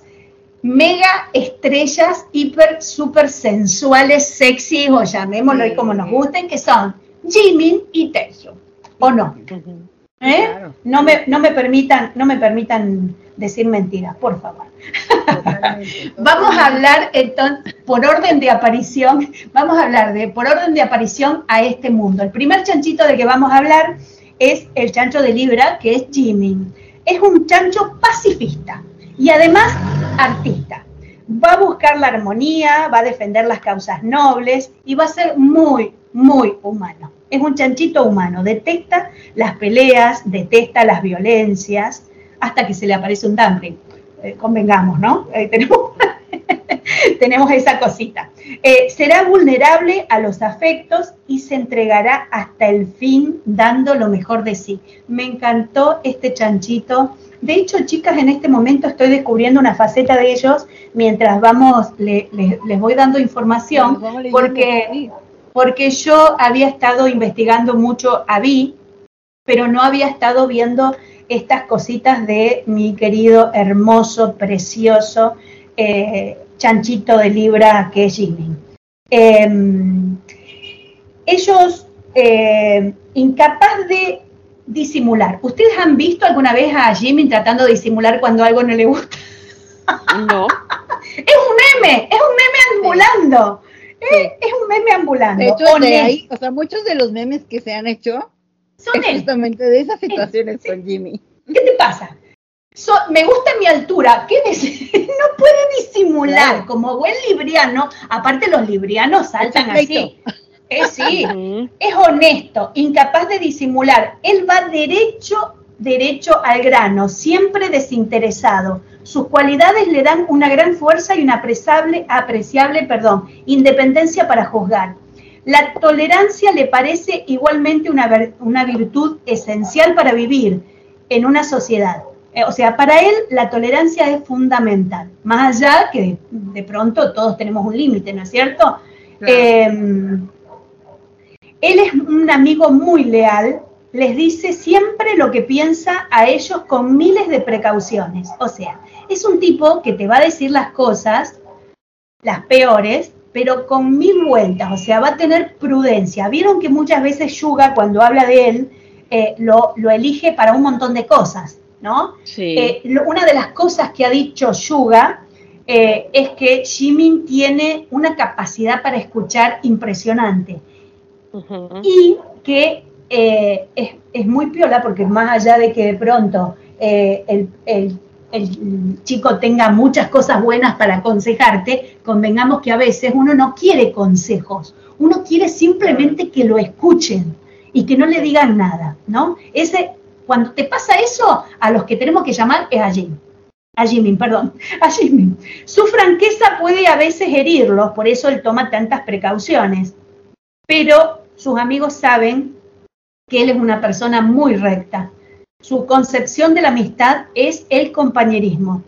mega estrellas hiper, super sensuales, sexy, o llamémoslo ahí como nos gusten, que son Jimin y Taehyung, ¿o no? ¿Eh? Claro. No me, no me permitan, no me permitan decir mentiras, por favor. Totalmente, Vamos a hablar entonces, por orden de aparición, vamos a hablar de por orden de aparición a este mundo. El primer chanchito de que vamos a hablar es el chancho de Libra, que es Jimin. Es un chancho pacifista y además artista. Va a buscar la armonía, va a defender las causas nobles y va a ser muy, muy humano. Es un chanchito humano, detesta las peleas, detesta las violencias, hasta que se le aparece un dumpling. eh, convengamos, ¿no? Eh, tenemos, tenemos esa cosita. Eh, será vulnerable a los afectos y se entregará hasta el fin dando lo mejor de sí. Me encantó este chanchito. De hecho, chicas, en este momento estoy descubriendo una faceta de ellos mientras vamos, le- le- les voy dando información, porque, porque yo había estado investigando mucho a Vi, pero no había estado viendo estas cositas de mi querido, hermoso, precioso eh, chanchito de libra que es Jimmy. Em, ellos, eh, incapaz de disimular. ¿Ustedes han visto alguna vez a Jimmy tratando de disimular cuando algo no le gusta? No. Es un meme, es un meme ambulando. Es, es un meme ambulando. De hecho, de honesto. ahí, o sea, muchos de los memes que se han hecho Son es él. justamente de esas situaciones con Jimmy. ¿Qué te pasa? So- me gusta mi altura. ¿Qué no puede disimular Claro. como buen libriano. Aparte los librianos saltan así. Eh, sí, es honesto, incapaz de disimular. Él va derecho, derecho al grano, siempre desinteresado. Sus cualidades le dan una gran fuerza y una apreciable, apreciable perdón, independencia para juzgar. La tolerancia le parece igualmente una, una virtud esencial para vivir en una sociedad. Eh, O sea, para él la tolerancia es fundamental, más allá que de pronto todos tenemos un límite, ¿no es cierto? Eh, él es un amigo muy leal, les dice siempre lo que piensa a ellos con miles de precauciones. O sea, es un tipo que te va a decir las cosas, las peores, pero con mil vueltas, o sea, va a tener prudencia. Vieron que muchas veces Yuga, cuando habla de él, eh, lo, lo elige para un montón de cosas, ¿no? Sí. Eh, lo- una de las cosas que ha dicho Yuga eh, es que Jimin tiene una capacidad para escuchar impresionante y que eh, es, es muy piola porque más allá de que de pronto eh, el, el- chico tenga muchas cosas buenas para aconsejarte, convengamos que a veces uno no quiere consejos, uno quiere simplemente que lo escuchen y que no le digan nada, ¿no? Ese, cuando te pasa eso, a los que tenemos que llamar es a Jim. A Jimin, perdón, a Jimin. Su franqueza puede a veces herirlos, por eso él toma tantas precauciones pero sus amigos saben que él es una persona muy recta. Su concepción de la amistad es el compañerismo.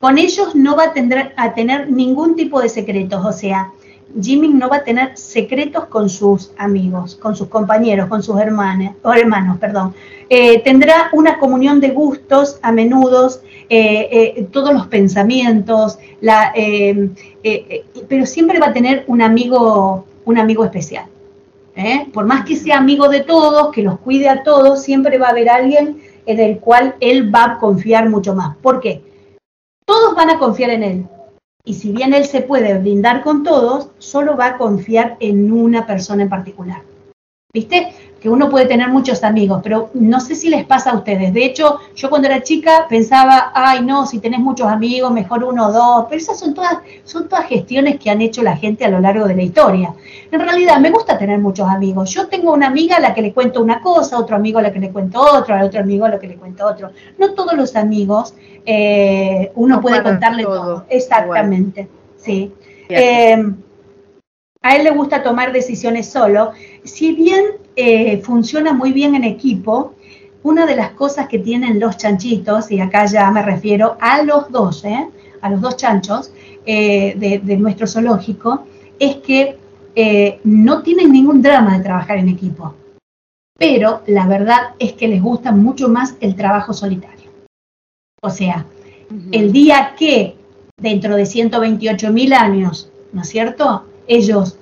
Con ellos no va a tener, ningún tipo de secretos, o sea, Jimmy no va a tener secretos con sus amigos, con sus compañeros, con sus hermanos, o hermanos, perdón. Eh, tendrá una comunión de gustos a menudo, eh, eh, todos los pensamientos, la, pero siempre va a tener un amigo, un amigo especial. ¿Eh? Por más que sea amigo de todos, que los cuide a todos, siempre va a haber alguien en el cual él va a confiar mucho más. ¿Por qué? Todos van a confiar en él. Y si bien él se puede brindar con todos, solo va a confiar en una persona en particular. ¿Viste? Que uno puede tener muchos amigos, pero no sé si les pasa a ustedes. De hecho, yo cuando era chica pensaba, ay no, si tenés muchos amigos, mejor uno o dos. Pero esas son todas, son todas gestiones que han hecho la gente a lo largo de la historia. En realidad, me gusta tener muchos amigos. Yo tengo una amiga a la que le cuento una cosa, otro amigo a la que le cuento otro, a otro amigo a la que le cuento otro. No todos los amigos eh, uno No puede contarle todo, todo. Exactamente, sí. Eh, a él le gusta tomar decisiones solo. Si bien eh, funciona muy bien en equipo, una de las cosas que tienen los chanchitos, y acá ya me refiero a los dos, ¿eh? a los dos chanchos eh, de, de nuestro zoológico, es que no tienen ningún drama de trabajar en equipo. Pero la verdad es que les gusta mucho más el trabajo solitario. O sea, el día que dentro de 128 mil años, ¿no es cierto? Ellos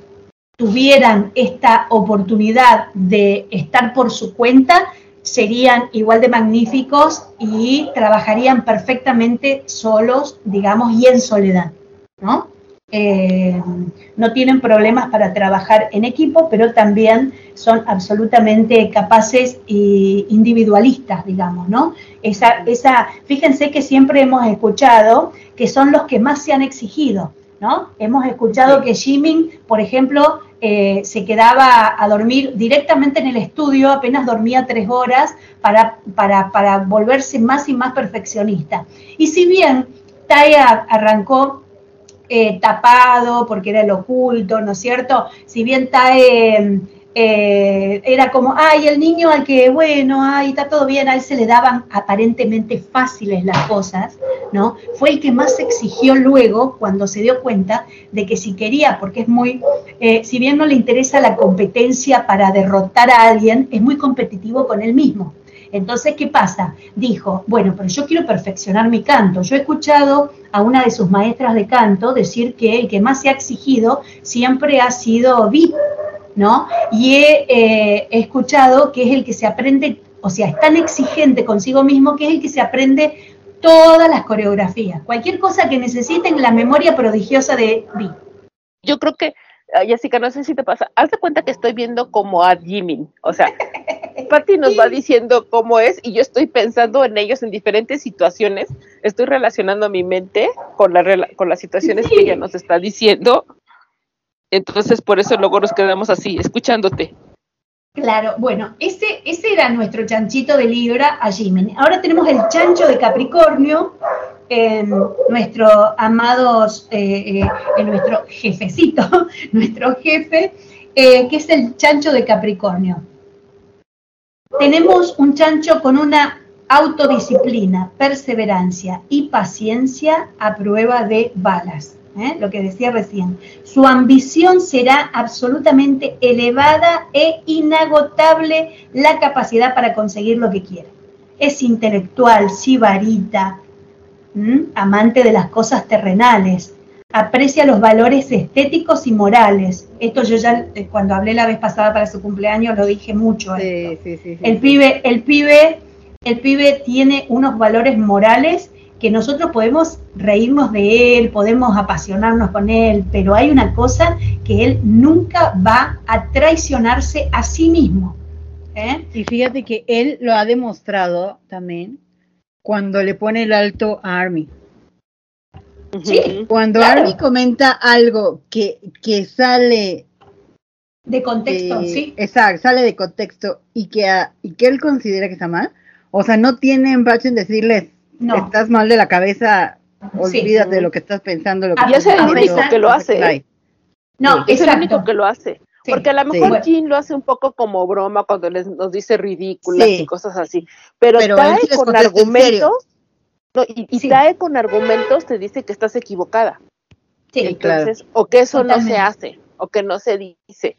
tuvieran esta oportunidad de estar por su cuenta, serían igual de magníficos y trabajarían perfectamente solos, digamos, y en soledad, ¿no? Eh, no tienen problemas para trabajar en equipo, pero también son absolutamente capaces e individualistas, digamos, ¿no? Esa, esa, fíjense que siempre hemos escuchado que son los que más se han exigido, ¿no? Hemos escuchado que Jimin, por ejemplo, eh, se quedaba a dormir directamente en el estudio, apenas dormía tres horas para, para, para volverse más y más perfeccionista. Y si bien Taya arrancó eh, tapado porque era el oculto, ¿no es cierto? Si bien Tae eh, era como, ay, el niño al que, bueno, ay, está todo bien, a él se le daban aparentemente fáciles las cosas, ¿no? Fue el que más exigió luego cuando se dio cuenta de que si quería, porque es muy, eh, si bien no le interesa la competencia para derrotar a alguien, es muy competitivo con él mismo. Entonces, ¿qué pasa? Dijo, bueno, pero yo quiero perfeccionar mi canto. Yo he escuchado a una de sus maestras de canto decir que el que más se ha exigido siempre ha sido VIP, ¿no? Y he, eh, he escuchado que es el que se aprende, o sea, es tan exigente consigo mismo que es el que se aprende todas las coreografías. Cualquier cosa que necesiten la memoria prodigiosa de VIP. Yo creo que, ah, Jessica, no sé si te pasa, haz de cuenta que estoy viendo como a Jimin, o sea, Patty nos va diciendo cómo es y yo estoy pensando en ellos en diferentes situaciones, estoy relacionando mi mente con, la, con las situaciones que ella nos está diciendo, entonces por eso luego nos quedamos así, escuchándote. Claro, bueno, ese, ese era nuestro chanchito de Libra a Jimen. Ahora tenemos el chancho de Capricornio, eh, nuestro amados, eh, eh, eh, nuestro jefecito, nuestro jefe, que es el chancho de Capricornio. Tenemos un chancho con una autodisciplina, perseverancia y paciencia a prueba de balas. ¿eh? Lo que decía recién. Su ambición será absolutamente elevada e inagotable la capacidad para conseguir lo que quiere. Es intelectual, sibarita, amante de las cosas terrenales, aprecia los valores estéticos y morales. Esto yo ya eh, cuando hablé la vez pasada para su cumpleaños lo dije mucho. Sí, sí, sí, sí. El pibe, el pibe, el pibe tiene unos valores morales que nosotros podemos reírnos de él, podemos apasionarnos con él, pero hay una cosa que él nunca va a traicionarse a sí mismo. ¿eh? Y fíjate que él lo ha demostrado también cuando le pone el alto a Army. Sí, Cuando claro. Army comenta algo que, que sale de contexto, de- sí. Exacto, sale de contexto y que, a- y que él considera que está mal. O sea, no tiene empacho en decirles, No. estás mal de la cabeza, Sí. olvídate de lo que estás pensando. Lo que Ah, Y es el único que lo hace. No, es el único que lo hace. Sí. Porque a lo Sí. mejor Bueno. Jean lo hace un poco como broma cuando les, nos dice ridículas Sí. y cosas así. Pero, Pero sí les con argumentos, no, y, y Sí. Tae con argumentos te dice que estás equivocada. Sí, claro. Entonces, o que eso no se hace, o que no se dice.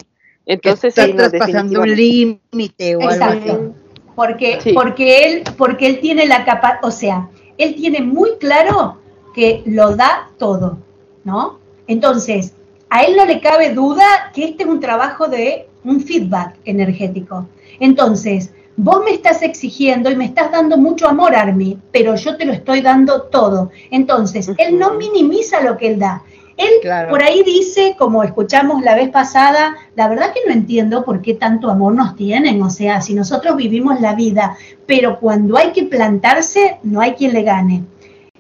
Que Entonces, estás sí, no, traspasando un límite o algo así. Exacto. Porque, Sí. porque, él, porque él tiene la capacidad, o sea, él tiene muy claro que lo da todo, ¿no? Entonces, a él no le cabe duda que este es un trabajo de un feedback energético. Entonces, vos me estás exigiendo y me estás dando mucho amor, Armi, pero yo te lo estoy dando todo. Entonces, él no minimiza lo que él da. Él Claro. por ahí dice, como escuchamos la vez pasada, la verdad que no entiendo por qué tanto amor nos tienen. O sea, si nosotros vivimos la vida, pero cuando hay que plantarse, no hay quien le gane.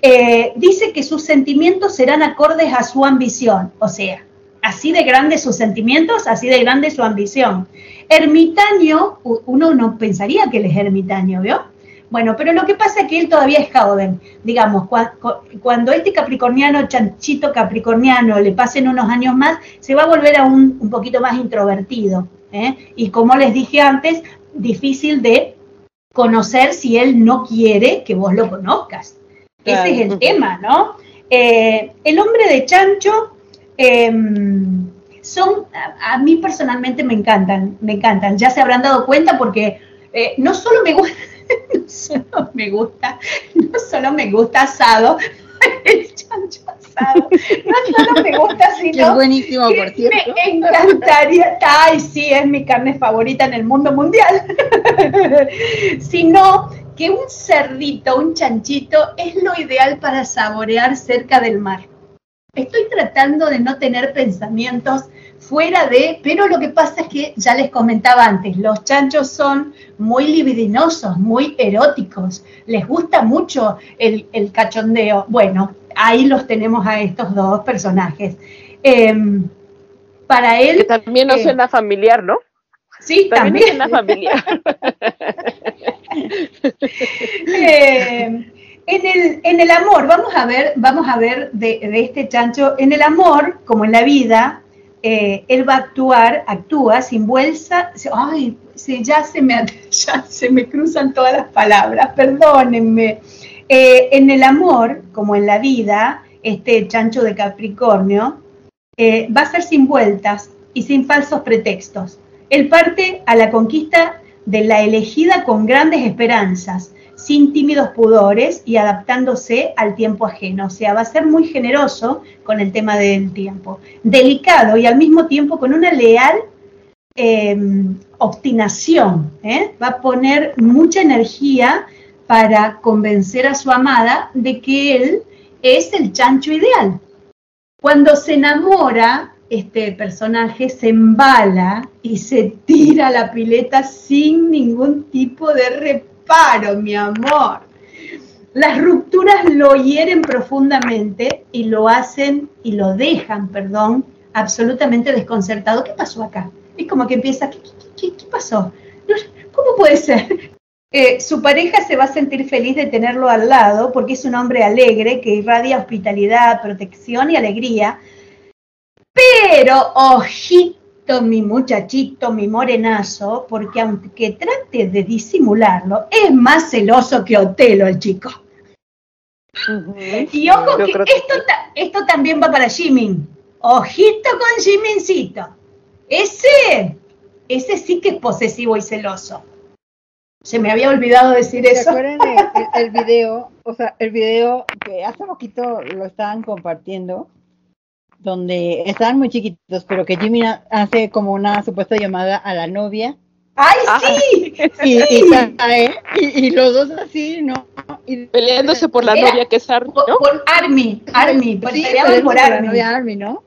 Eh, dice que sus sentimientos serán acordes a su ambición. O sea, así de grandes sus sentimientos, así de grande su ambición. Ermitaño, uno no pensaría que él es ermitaño, ¿vio? Bueno, pero lo que pasa es que él todavía es joven. Digamos, cua- cu- cuando este capricorniano, chanchito capricorniano, le pasen unos años más, se va a volver a un, un poquito más introvertido. ¿eh? Y como les dije antes, difícil de conocer si él no quiere que vos lo conozcas. Claro. Ese es el tema, ¿no? Eh, el hombre de chancho em, son, a, a mí personalmente me encantan, me encantan. Ya se habrán dado cuenta porque eh, no solo me gusta, no solo me gusta, no solo me gusta asado, el chancho asado, no solo me gusta, es sino buenísimo, que por cierto. me encantaría, ay sí, es mi carne favorita en el mundo mundial, sino que un cerdito, un chanchito, es lo ideal para saborear cerca del mar. Estoy tratando de no tener pensamientos fuera de, pero lo que pasa es que ya les comentaba antes, los chanchos son muy libidinosos, muy eróticos, les gusta mucho el, el cachondeo. Bueno, ahí los tenemos a estos dos personajes. Em, para él... Que también no eh, suena familiar, ¿no? Sí, También, también. suena familiar. Eh, en, el, amor, vamos a ver, vamos a ver de, este chancho, en el amor, como en la vida, eh, él va a actuar, actúa sin bolsa, ay, sí, ya se me, ya se me cruzan todas las palabras, perdónenme. Eh, en el amor, como en la vida, este chancho de Capricornio, eh, va a ser sin vueltas y sin falsos pretextos. Él parte a la conquista de la elegida con grandes esperanzas, sin tímidos pudores y adaptándose al tiempo ajeno. O sea, va a ser muy generoso con el tema del tiempo, delicado y al mismo tiempo con una leal eh, obstinación. ¿eh? Va a poner mucha energía para convencer a su amada de que él es el chancho ideal. Cuando se enamora, este personaje se embala y se tira la pileta sin ningún tipo de reparo, mi amor. Las rupturas lo hieren profundamente y lo hacen y lo dejan, perdón, absolutamente desconcertado. ¿Qué pasó acá? Es como que empieza, ¿qué, qué- pasó? ¿Cómo puede ser? Eh, su pareja se va a sentir feliz de tenerlo al lado porque es un hombre alegre que irradia hospitalidad, protección y alegría. Pero, ojito, mi muchachito, mi morenazo, porque aunque trate de disimularlo, es más celoso que Otelo el chico. Y ojo Yo que esto, ta- esto también va para Jimin. Ojito con Jimincito. Ese, ese sí que es posesivo y celoso. Se me había olvidado decir ¿Se eso. acuerdan el, el- el video? O sea, el video que hace poquito lo estaban compartiendo, donde estaban muy chiquitos, pero que Jimmy ha- hace como una supuesta llamada a la novia ¡Ay, Ah, sí! y, sí. y cae, y, y los dos así, ¿no? Y, Peleándose por la Era- novia que es Army, Por, ¿no? por Army, Army, por sí, por la Army. novia Army, ¿no?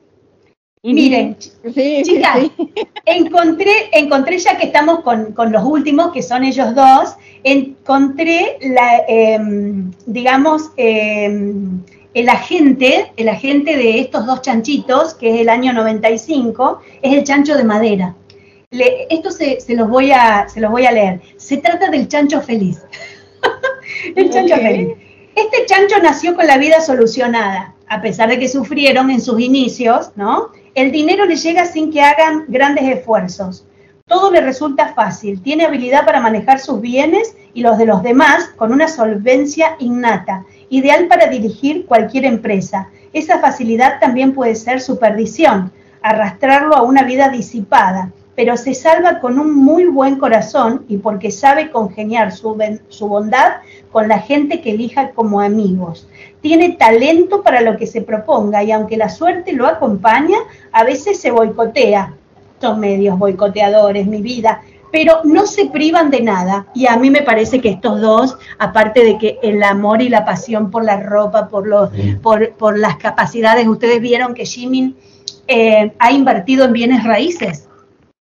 Miren, Sí, Chicas, sí. encontré, encontré ya que estamos con, con los últimos, que son ellos dos, encontré la, em, digamos, em, el agente, el agente de estos dos chanchitos, que es el año 95, es el chancho de madera. Le- esto se, se los voy a, se los voy a leer. Se trata del chancho feliz. el chancho feliz. Este chancho nació con la vida solucionada, a pesar de que sufrieron en sus inicios, ¿no? El dinero le llega sin que hagan grandes esfuerzos. Todo le resulta fácil, tiene habilidad para manejar sus bienes y los de los demás con una solvencia innata, ideal para dirigir cualquier empresa. Esa facilidad también puede ser su perdición, arrastrarlo a una vida disipada, pero se salva con un muy buen corazón y porque sabe congeniar su, su bondad con la gente que elija como amigos. Tiene talento para lo que se proponga y aunque la suerte lo acompaña, a veces se boicotea. Son medios boicoteadores, mi vida, pero no se privan de nada. Y a mí me parece que estos dos, aparte de que el amor y la pasión por la ropa, por, los, por, por las capacidades, ustedes vieron que Jimin eh, ha invertido en bienes raíces,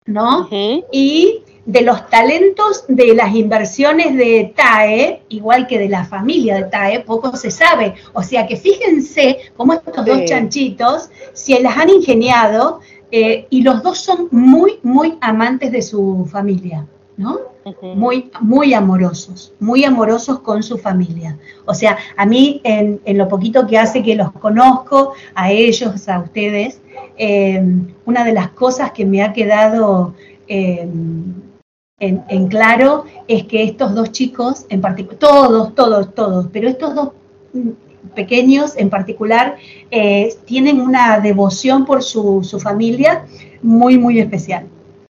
¿no? Y de los talentos de las inversiones de TAE, igual que de la familia de TAE, poco se sabe. O sea que fíjense cómo estos dos chanchitos se las han ingeniado eh, y los dos son muy, muy amantes de su familia, ¿no? Muy, muy amorosos, muy amorosos con su familia. O sea, a mí en, en lo poquito que hace que los conozco, a ellos, a ustedes, eh, una de las cosas que me ha quedado eh, en, en claro es que estos dos chicos, en particular, todos, todos, todos, pero estos dos mm, pequeños en particular, eh, tienen una devoción por su, su familia muy, muy especial.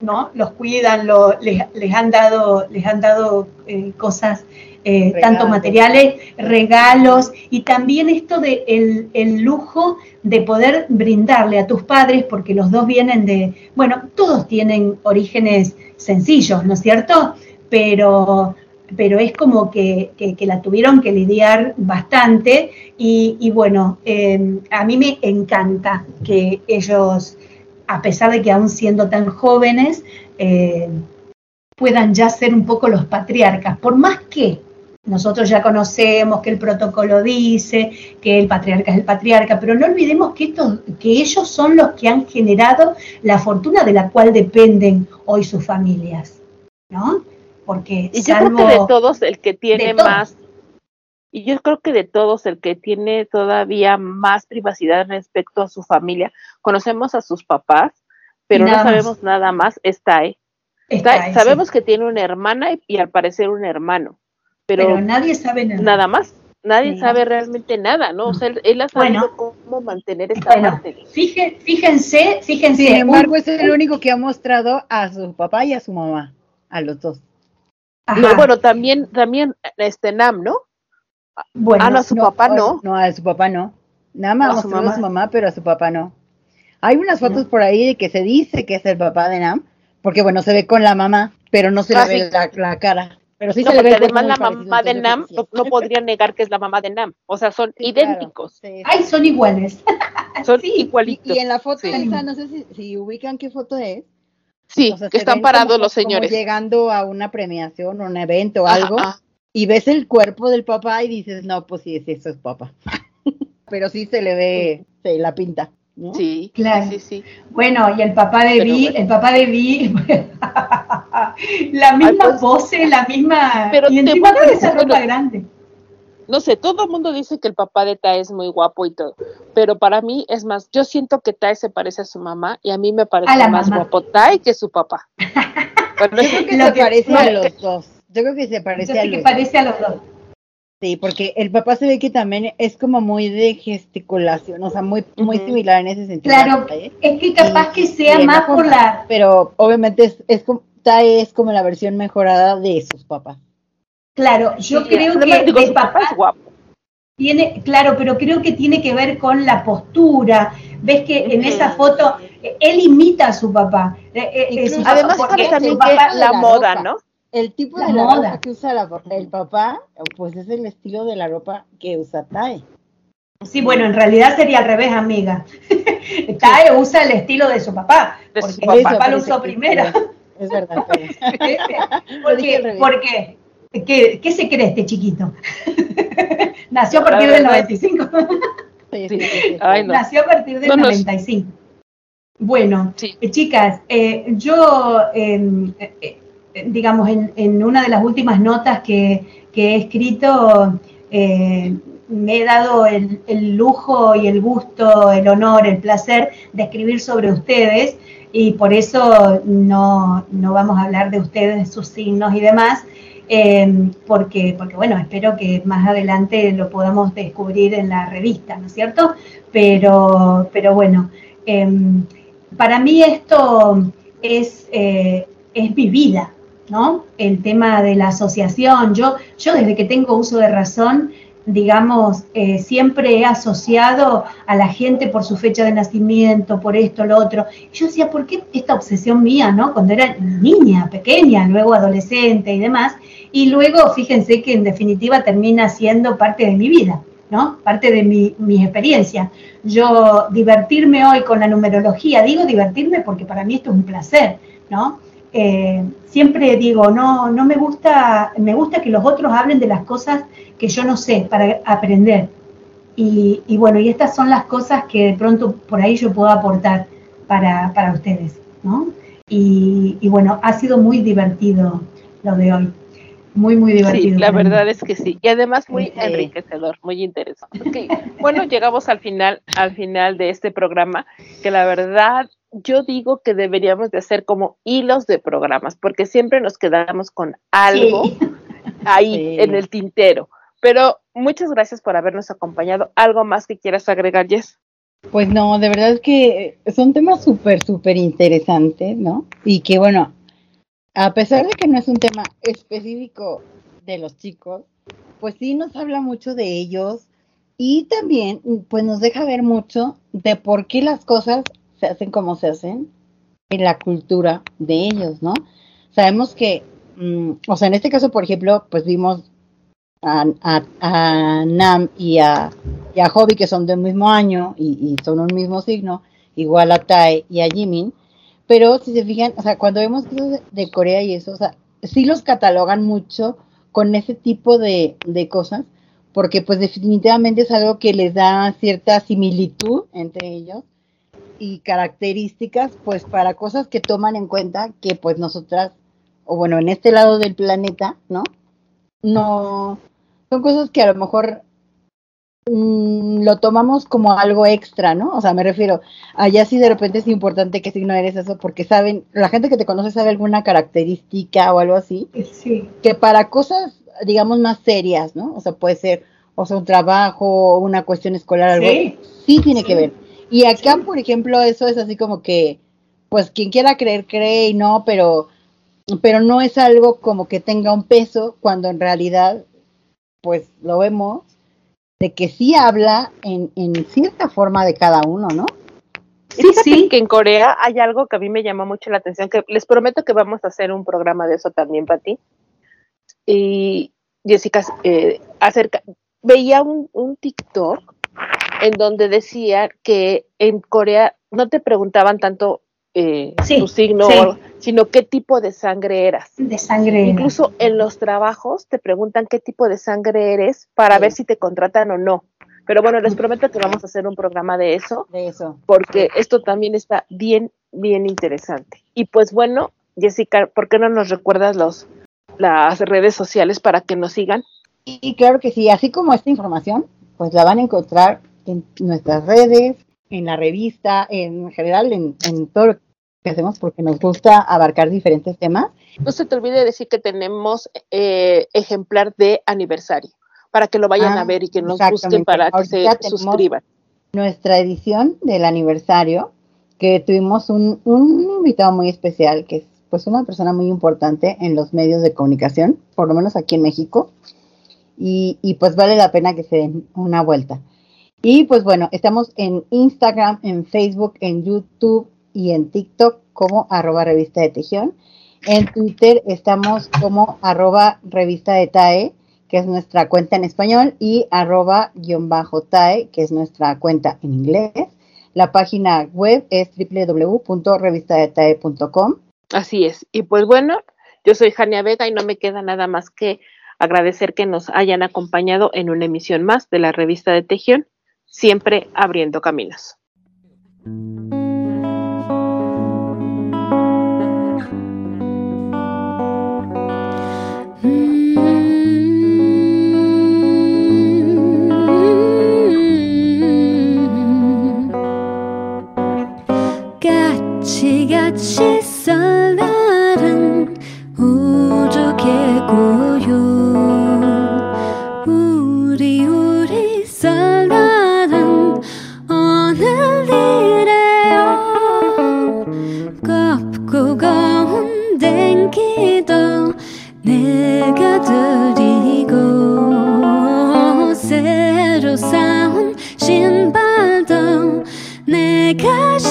¿no? Los cuidan, lo- les, les han dado, les han dado eh, cosas, eh, tanto materiales, regalos, y también esto de el, el lujo de poder brindarle a tus padres, porque los dos vienen de, bueno, todos tienen orígenes sencillos, ¿no es cierto? Pero, pero es como que, que- la tuvieron que lidiar bastante, y, bueno, eh, a mí me encanta que ellos a pesar de que aún siendo tan jóvenes, eh, puedan ya ser un poco los patriarcas, por más que, nosotros ya conocemos que el protocolo dice, que el patriarca es el patriarca, pero no olvidemos que, estos, que ellos son los que han generado la fortuna de la cual dependen hoy sus familias, ¿no? Porque Y yo salvo creo que de todos el que tiene más, y yo creo que de todos el que tiene todavía más privacidad respecto a su familia, conocemos a sus papás, pero no más. sabemos nada más, está ahí. está Está- ese. sabemos que tiene una hermana y, y al parecer un hermano, pero, pero nadie sabe nada. nada más. Nadie Sí. sabe realmente nada, ¿no? O sea, él, él ha sabido Bueno. cómo mantener esta Bueno, parte. fije- fíjense, fíjense. Sin embargo, un- es el único que ha mostrado a su papá y a su mamá, a los dos. Ajá, No, bueno, también, también este Nam, ¿no? bueno, ah, no, a su papá no. No, a su papá no. Nada más A su a mamá. su mamá, pero a su papá no. Hay unas fotos por ahí de que se dice que es el papá de Nam, porque bueno, se ve con la mamá, pero no se Ah, le ve la, la cara. Pero sí no, se le ve además la mamá de Nam no, no podría negar que es la mamá de Nam. O sea, son sí. Sí, claro. idénticos, Sí, sí. Ay, son iguales. son sí, Y, igualitos. y en la foto Sí. esa, no sé si, si ubican qué foto es. Sí, o sea, que están parados como- los como señores. llegando a una premiación, un evento Ajá, algo, ajá. y ves el cuerpo del papá y dices, no, pues sí, sí, eso es papá. pero sí se le ve, se la pinta. ¿no? Sí, Claro. sí, sí. Bueno, y el papá de Vi, bueno. el papá de Vi, la misma pues, pose, la misma. pero y te encima a con esa ropa bueno, grande. No sé, todo el mundo dice que el papá de Tae es muy guapo y todo, pero para mí es más, yo siento que Tae se parece a su mamá y a mí me parece más mamá. guapo Tae que su papá. Bueno, Yo creo que Lo se que- parece a los dos. Yo creo que se Yo parece a sé los que dos. parece a los dos. Sí, porque el papá se ve que también es como muy de gesticulación, o sea, muy, muy similar en ese sentido. Claro, es que capaz Y- que sea más por la. Pero obviamente es, es como, Tae es como la versión mejorada de sus papás. Claro, yo sí, creo que digo, de papá papá es guapo. tiene, claro, pero creo que tiene que ver con la postura. Ves que en esa foto él imita a su papá. Eh, eh, su papá, Además, porque sabes su también papá- que la la moda, ropa. ¿no? El tipo La de la moda. ropa que usa la- el papá, pues es el estilo de la ropa que usa Tae. Sí, bueno, en realidad sería al revés, amiga. Tae usa el estilo de su papá, De porque su papá. papá lo usó primero. Es verdad. pero- ¿Por dije al qué? revés. ¿Por qué? ¿Qué, qué se cree este chiquito? Nació a partir del verdad. 95. sí, sí, sí, sí. Ay, no. Nació a partir del No nos- 95. Bueno, Sí. eh, chicas, eh, yo, eh, eh, eh, digamos, en, en una de las últimas notas que, que he escrito, eh, me he dado el, el lujo y el gusto, el honor, el placer de escribir sobre ustedes y por eso no, no vamos a hablar de ustedes, de sus signos y demás, eh, porque, porque, bueno, espero que más adelante lo podamos descubrir en la revista, ¿no es cierto? Pero, pero bueno, em, para mí esto es, eh, es mi vida, ¿no? El tema de la asociación. Yo, yo desde que tengo uso de razón, digamos, eh, siempre he asociado a la gente por su fecha de nacimiento, por esto, lo otro. Y yo decía, ¿por qué esta obsesión mía, ¿no? Cuando era niña, pequeña, luego adolescente y demás. Y luego, fíjense que en definitiva termina siendo parte de mi vida, ¿no? Parte de mi, mi experiencia. Yo divertirme hoy con la numerología, digo divertirme porque para mí esto es un placer, ¿no? Eh, siempre digo, no, no me gusta, me gusta que los otros hablen de las cosas que yo no sé para aprender. Y, y bueno, y estas son las cosas que de pronto por ahí yo puedo aportar para, para ustedes, ¿no? Y, y bueno, ha sido muy divertido lo de hoy. Muy, muy Sí, divertido. la para mí. verdad es que sí. Y además muy Sí. enriquecedor, muy interesante. Bueno, llegamos al final, al final de este programa, que la verdad yo digo que deberíamos de hacer como hilos de programas, porque siempre nos quedamos con algo Sí. ahí Sí. en el tintero. Pero muchas gracias por habernos acompañado. ¿Algo más que quieras agregar, Jess? Pues no, de verdad que son temas súper, súper interesantes, ¿no? Y que bueno, a pesar de que no es un tema específico de los chicos, pues sí nos habla mucho de ellos y también pues nos deja ver mucho de por qué las cosas se hacen como se hacen en la cultura de ellos, ¿no? Sabemos que, mm, o sea, en este caso, por ejemplo, pues vimos a, a- a Nam y a, y a Hobby, que son del mismo año y, son un mismo signo, igual a Tae y a Jimin, pero si se fijan, o sea, cuando vemos cosas de Corea y eso, o sea, sí los catalogan mucho con ese tipo de, de cosas, porque pues definitivamente es algo que les da cierta similitud entre ellos y características pues para cosas que toman en cuenta que pues nosotras, o bueno, en este lado del planeta, ¿no? No, son cosas que a lo mejor mm, lo tomamos como algo extra, ¿no? O sea, me refiero, allá sí de repente es importante que signo eres eso, porque saben, la gente que te conoce sabe alguna característica o algo así, Sí. que para cosas, digamos, más serias, ¿no? O sea, puede ser, o sea, un trabajo, una cuestión escolar, algo, Sí. sí tiene que ver. Y acá, por ejemplo, eso es así como que, pues quien quiera creer, cree y no, pero, pero no es algo como que tenga un peso cuando en realidad, pues lo vemos, de que sí habla en, en cierta forma de cada uno, ¿no? Sí, sí. que en Corea hay algo que a mí me llamó mucho la atención, que les prometo que vamos a hacer un programa de eso también para ti. Y Jessica, eh, acerca, veía un, un TikTok en donde decía que en Corea no te preguntaban tanto eh, Sí, tu signo, sí. sino qué tipo de sangre eras. De sangre. Incluso en los trabajos te preguntan qué tipo de sangre eres para Sí. ver si te contratan o no. Pero bueno, les prometo que vamos a hacer un programa de eso, De eso. porque esto también está bien, bien interesante. Y pues bueno, Jessica, ¿por qué no nos recuerdas los las redes sociales para que nos sigan? Y claro que sí, así como esta información, pues la van a encontrar en nuestras redes, en la revista, en general, en, en todo lo que hacemos, porque nos gusta abarcar diferentes temas. No se te olvide decir que tenemos eh, ejemplar de aniversario, para que lo vayan Ah, a ver y que nos busquen para que se suscriban. Nuestra edición del aniversario, que tuvimos un, un invitado muy especial, que es pues una persona muy importante en los medios de comunicación, por lo menos aquí en México, y, y pues vale la pena que se den una vuelta. Y pues bueno, estamos en Instagram, en Facebook, en YouTube y en TikTok como arroba revista de Tejión. En Twitter estamos como arroba revista de TAE, que es nuestra cuenta en español, y arroba guion bajo TAE, que es nuestra cuenta en inglés. La página web es www.revistadetae.com. Así es. Y pues bueno, yo soy Jania Vega y no me queda nada más que agradecer que nos hayan acompañado en una emisión más de la revista de Tejión, siempre abriendo caminos. 같이 같이 설날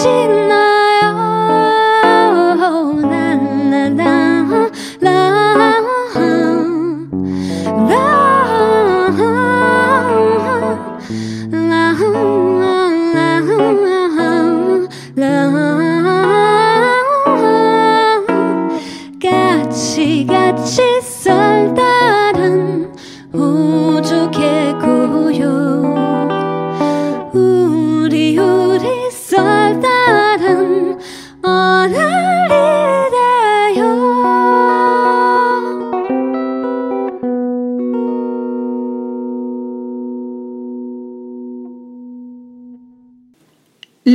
心。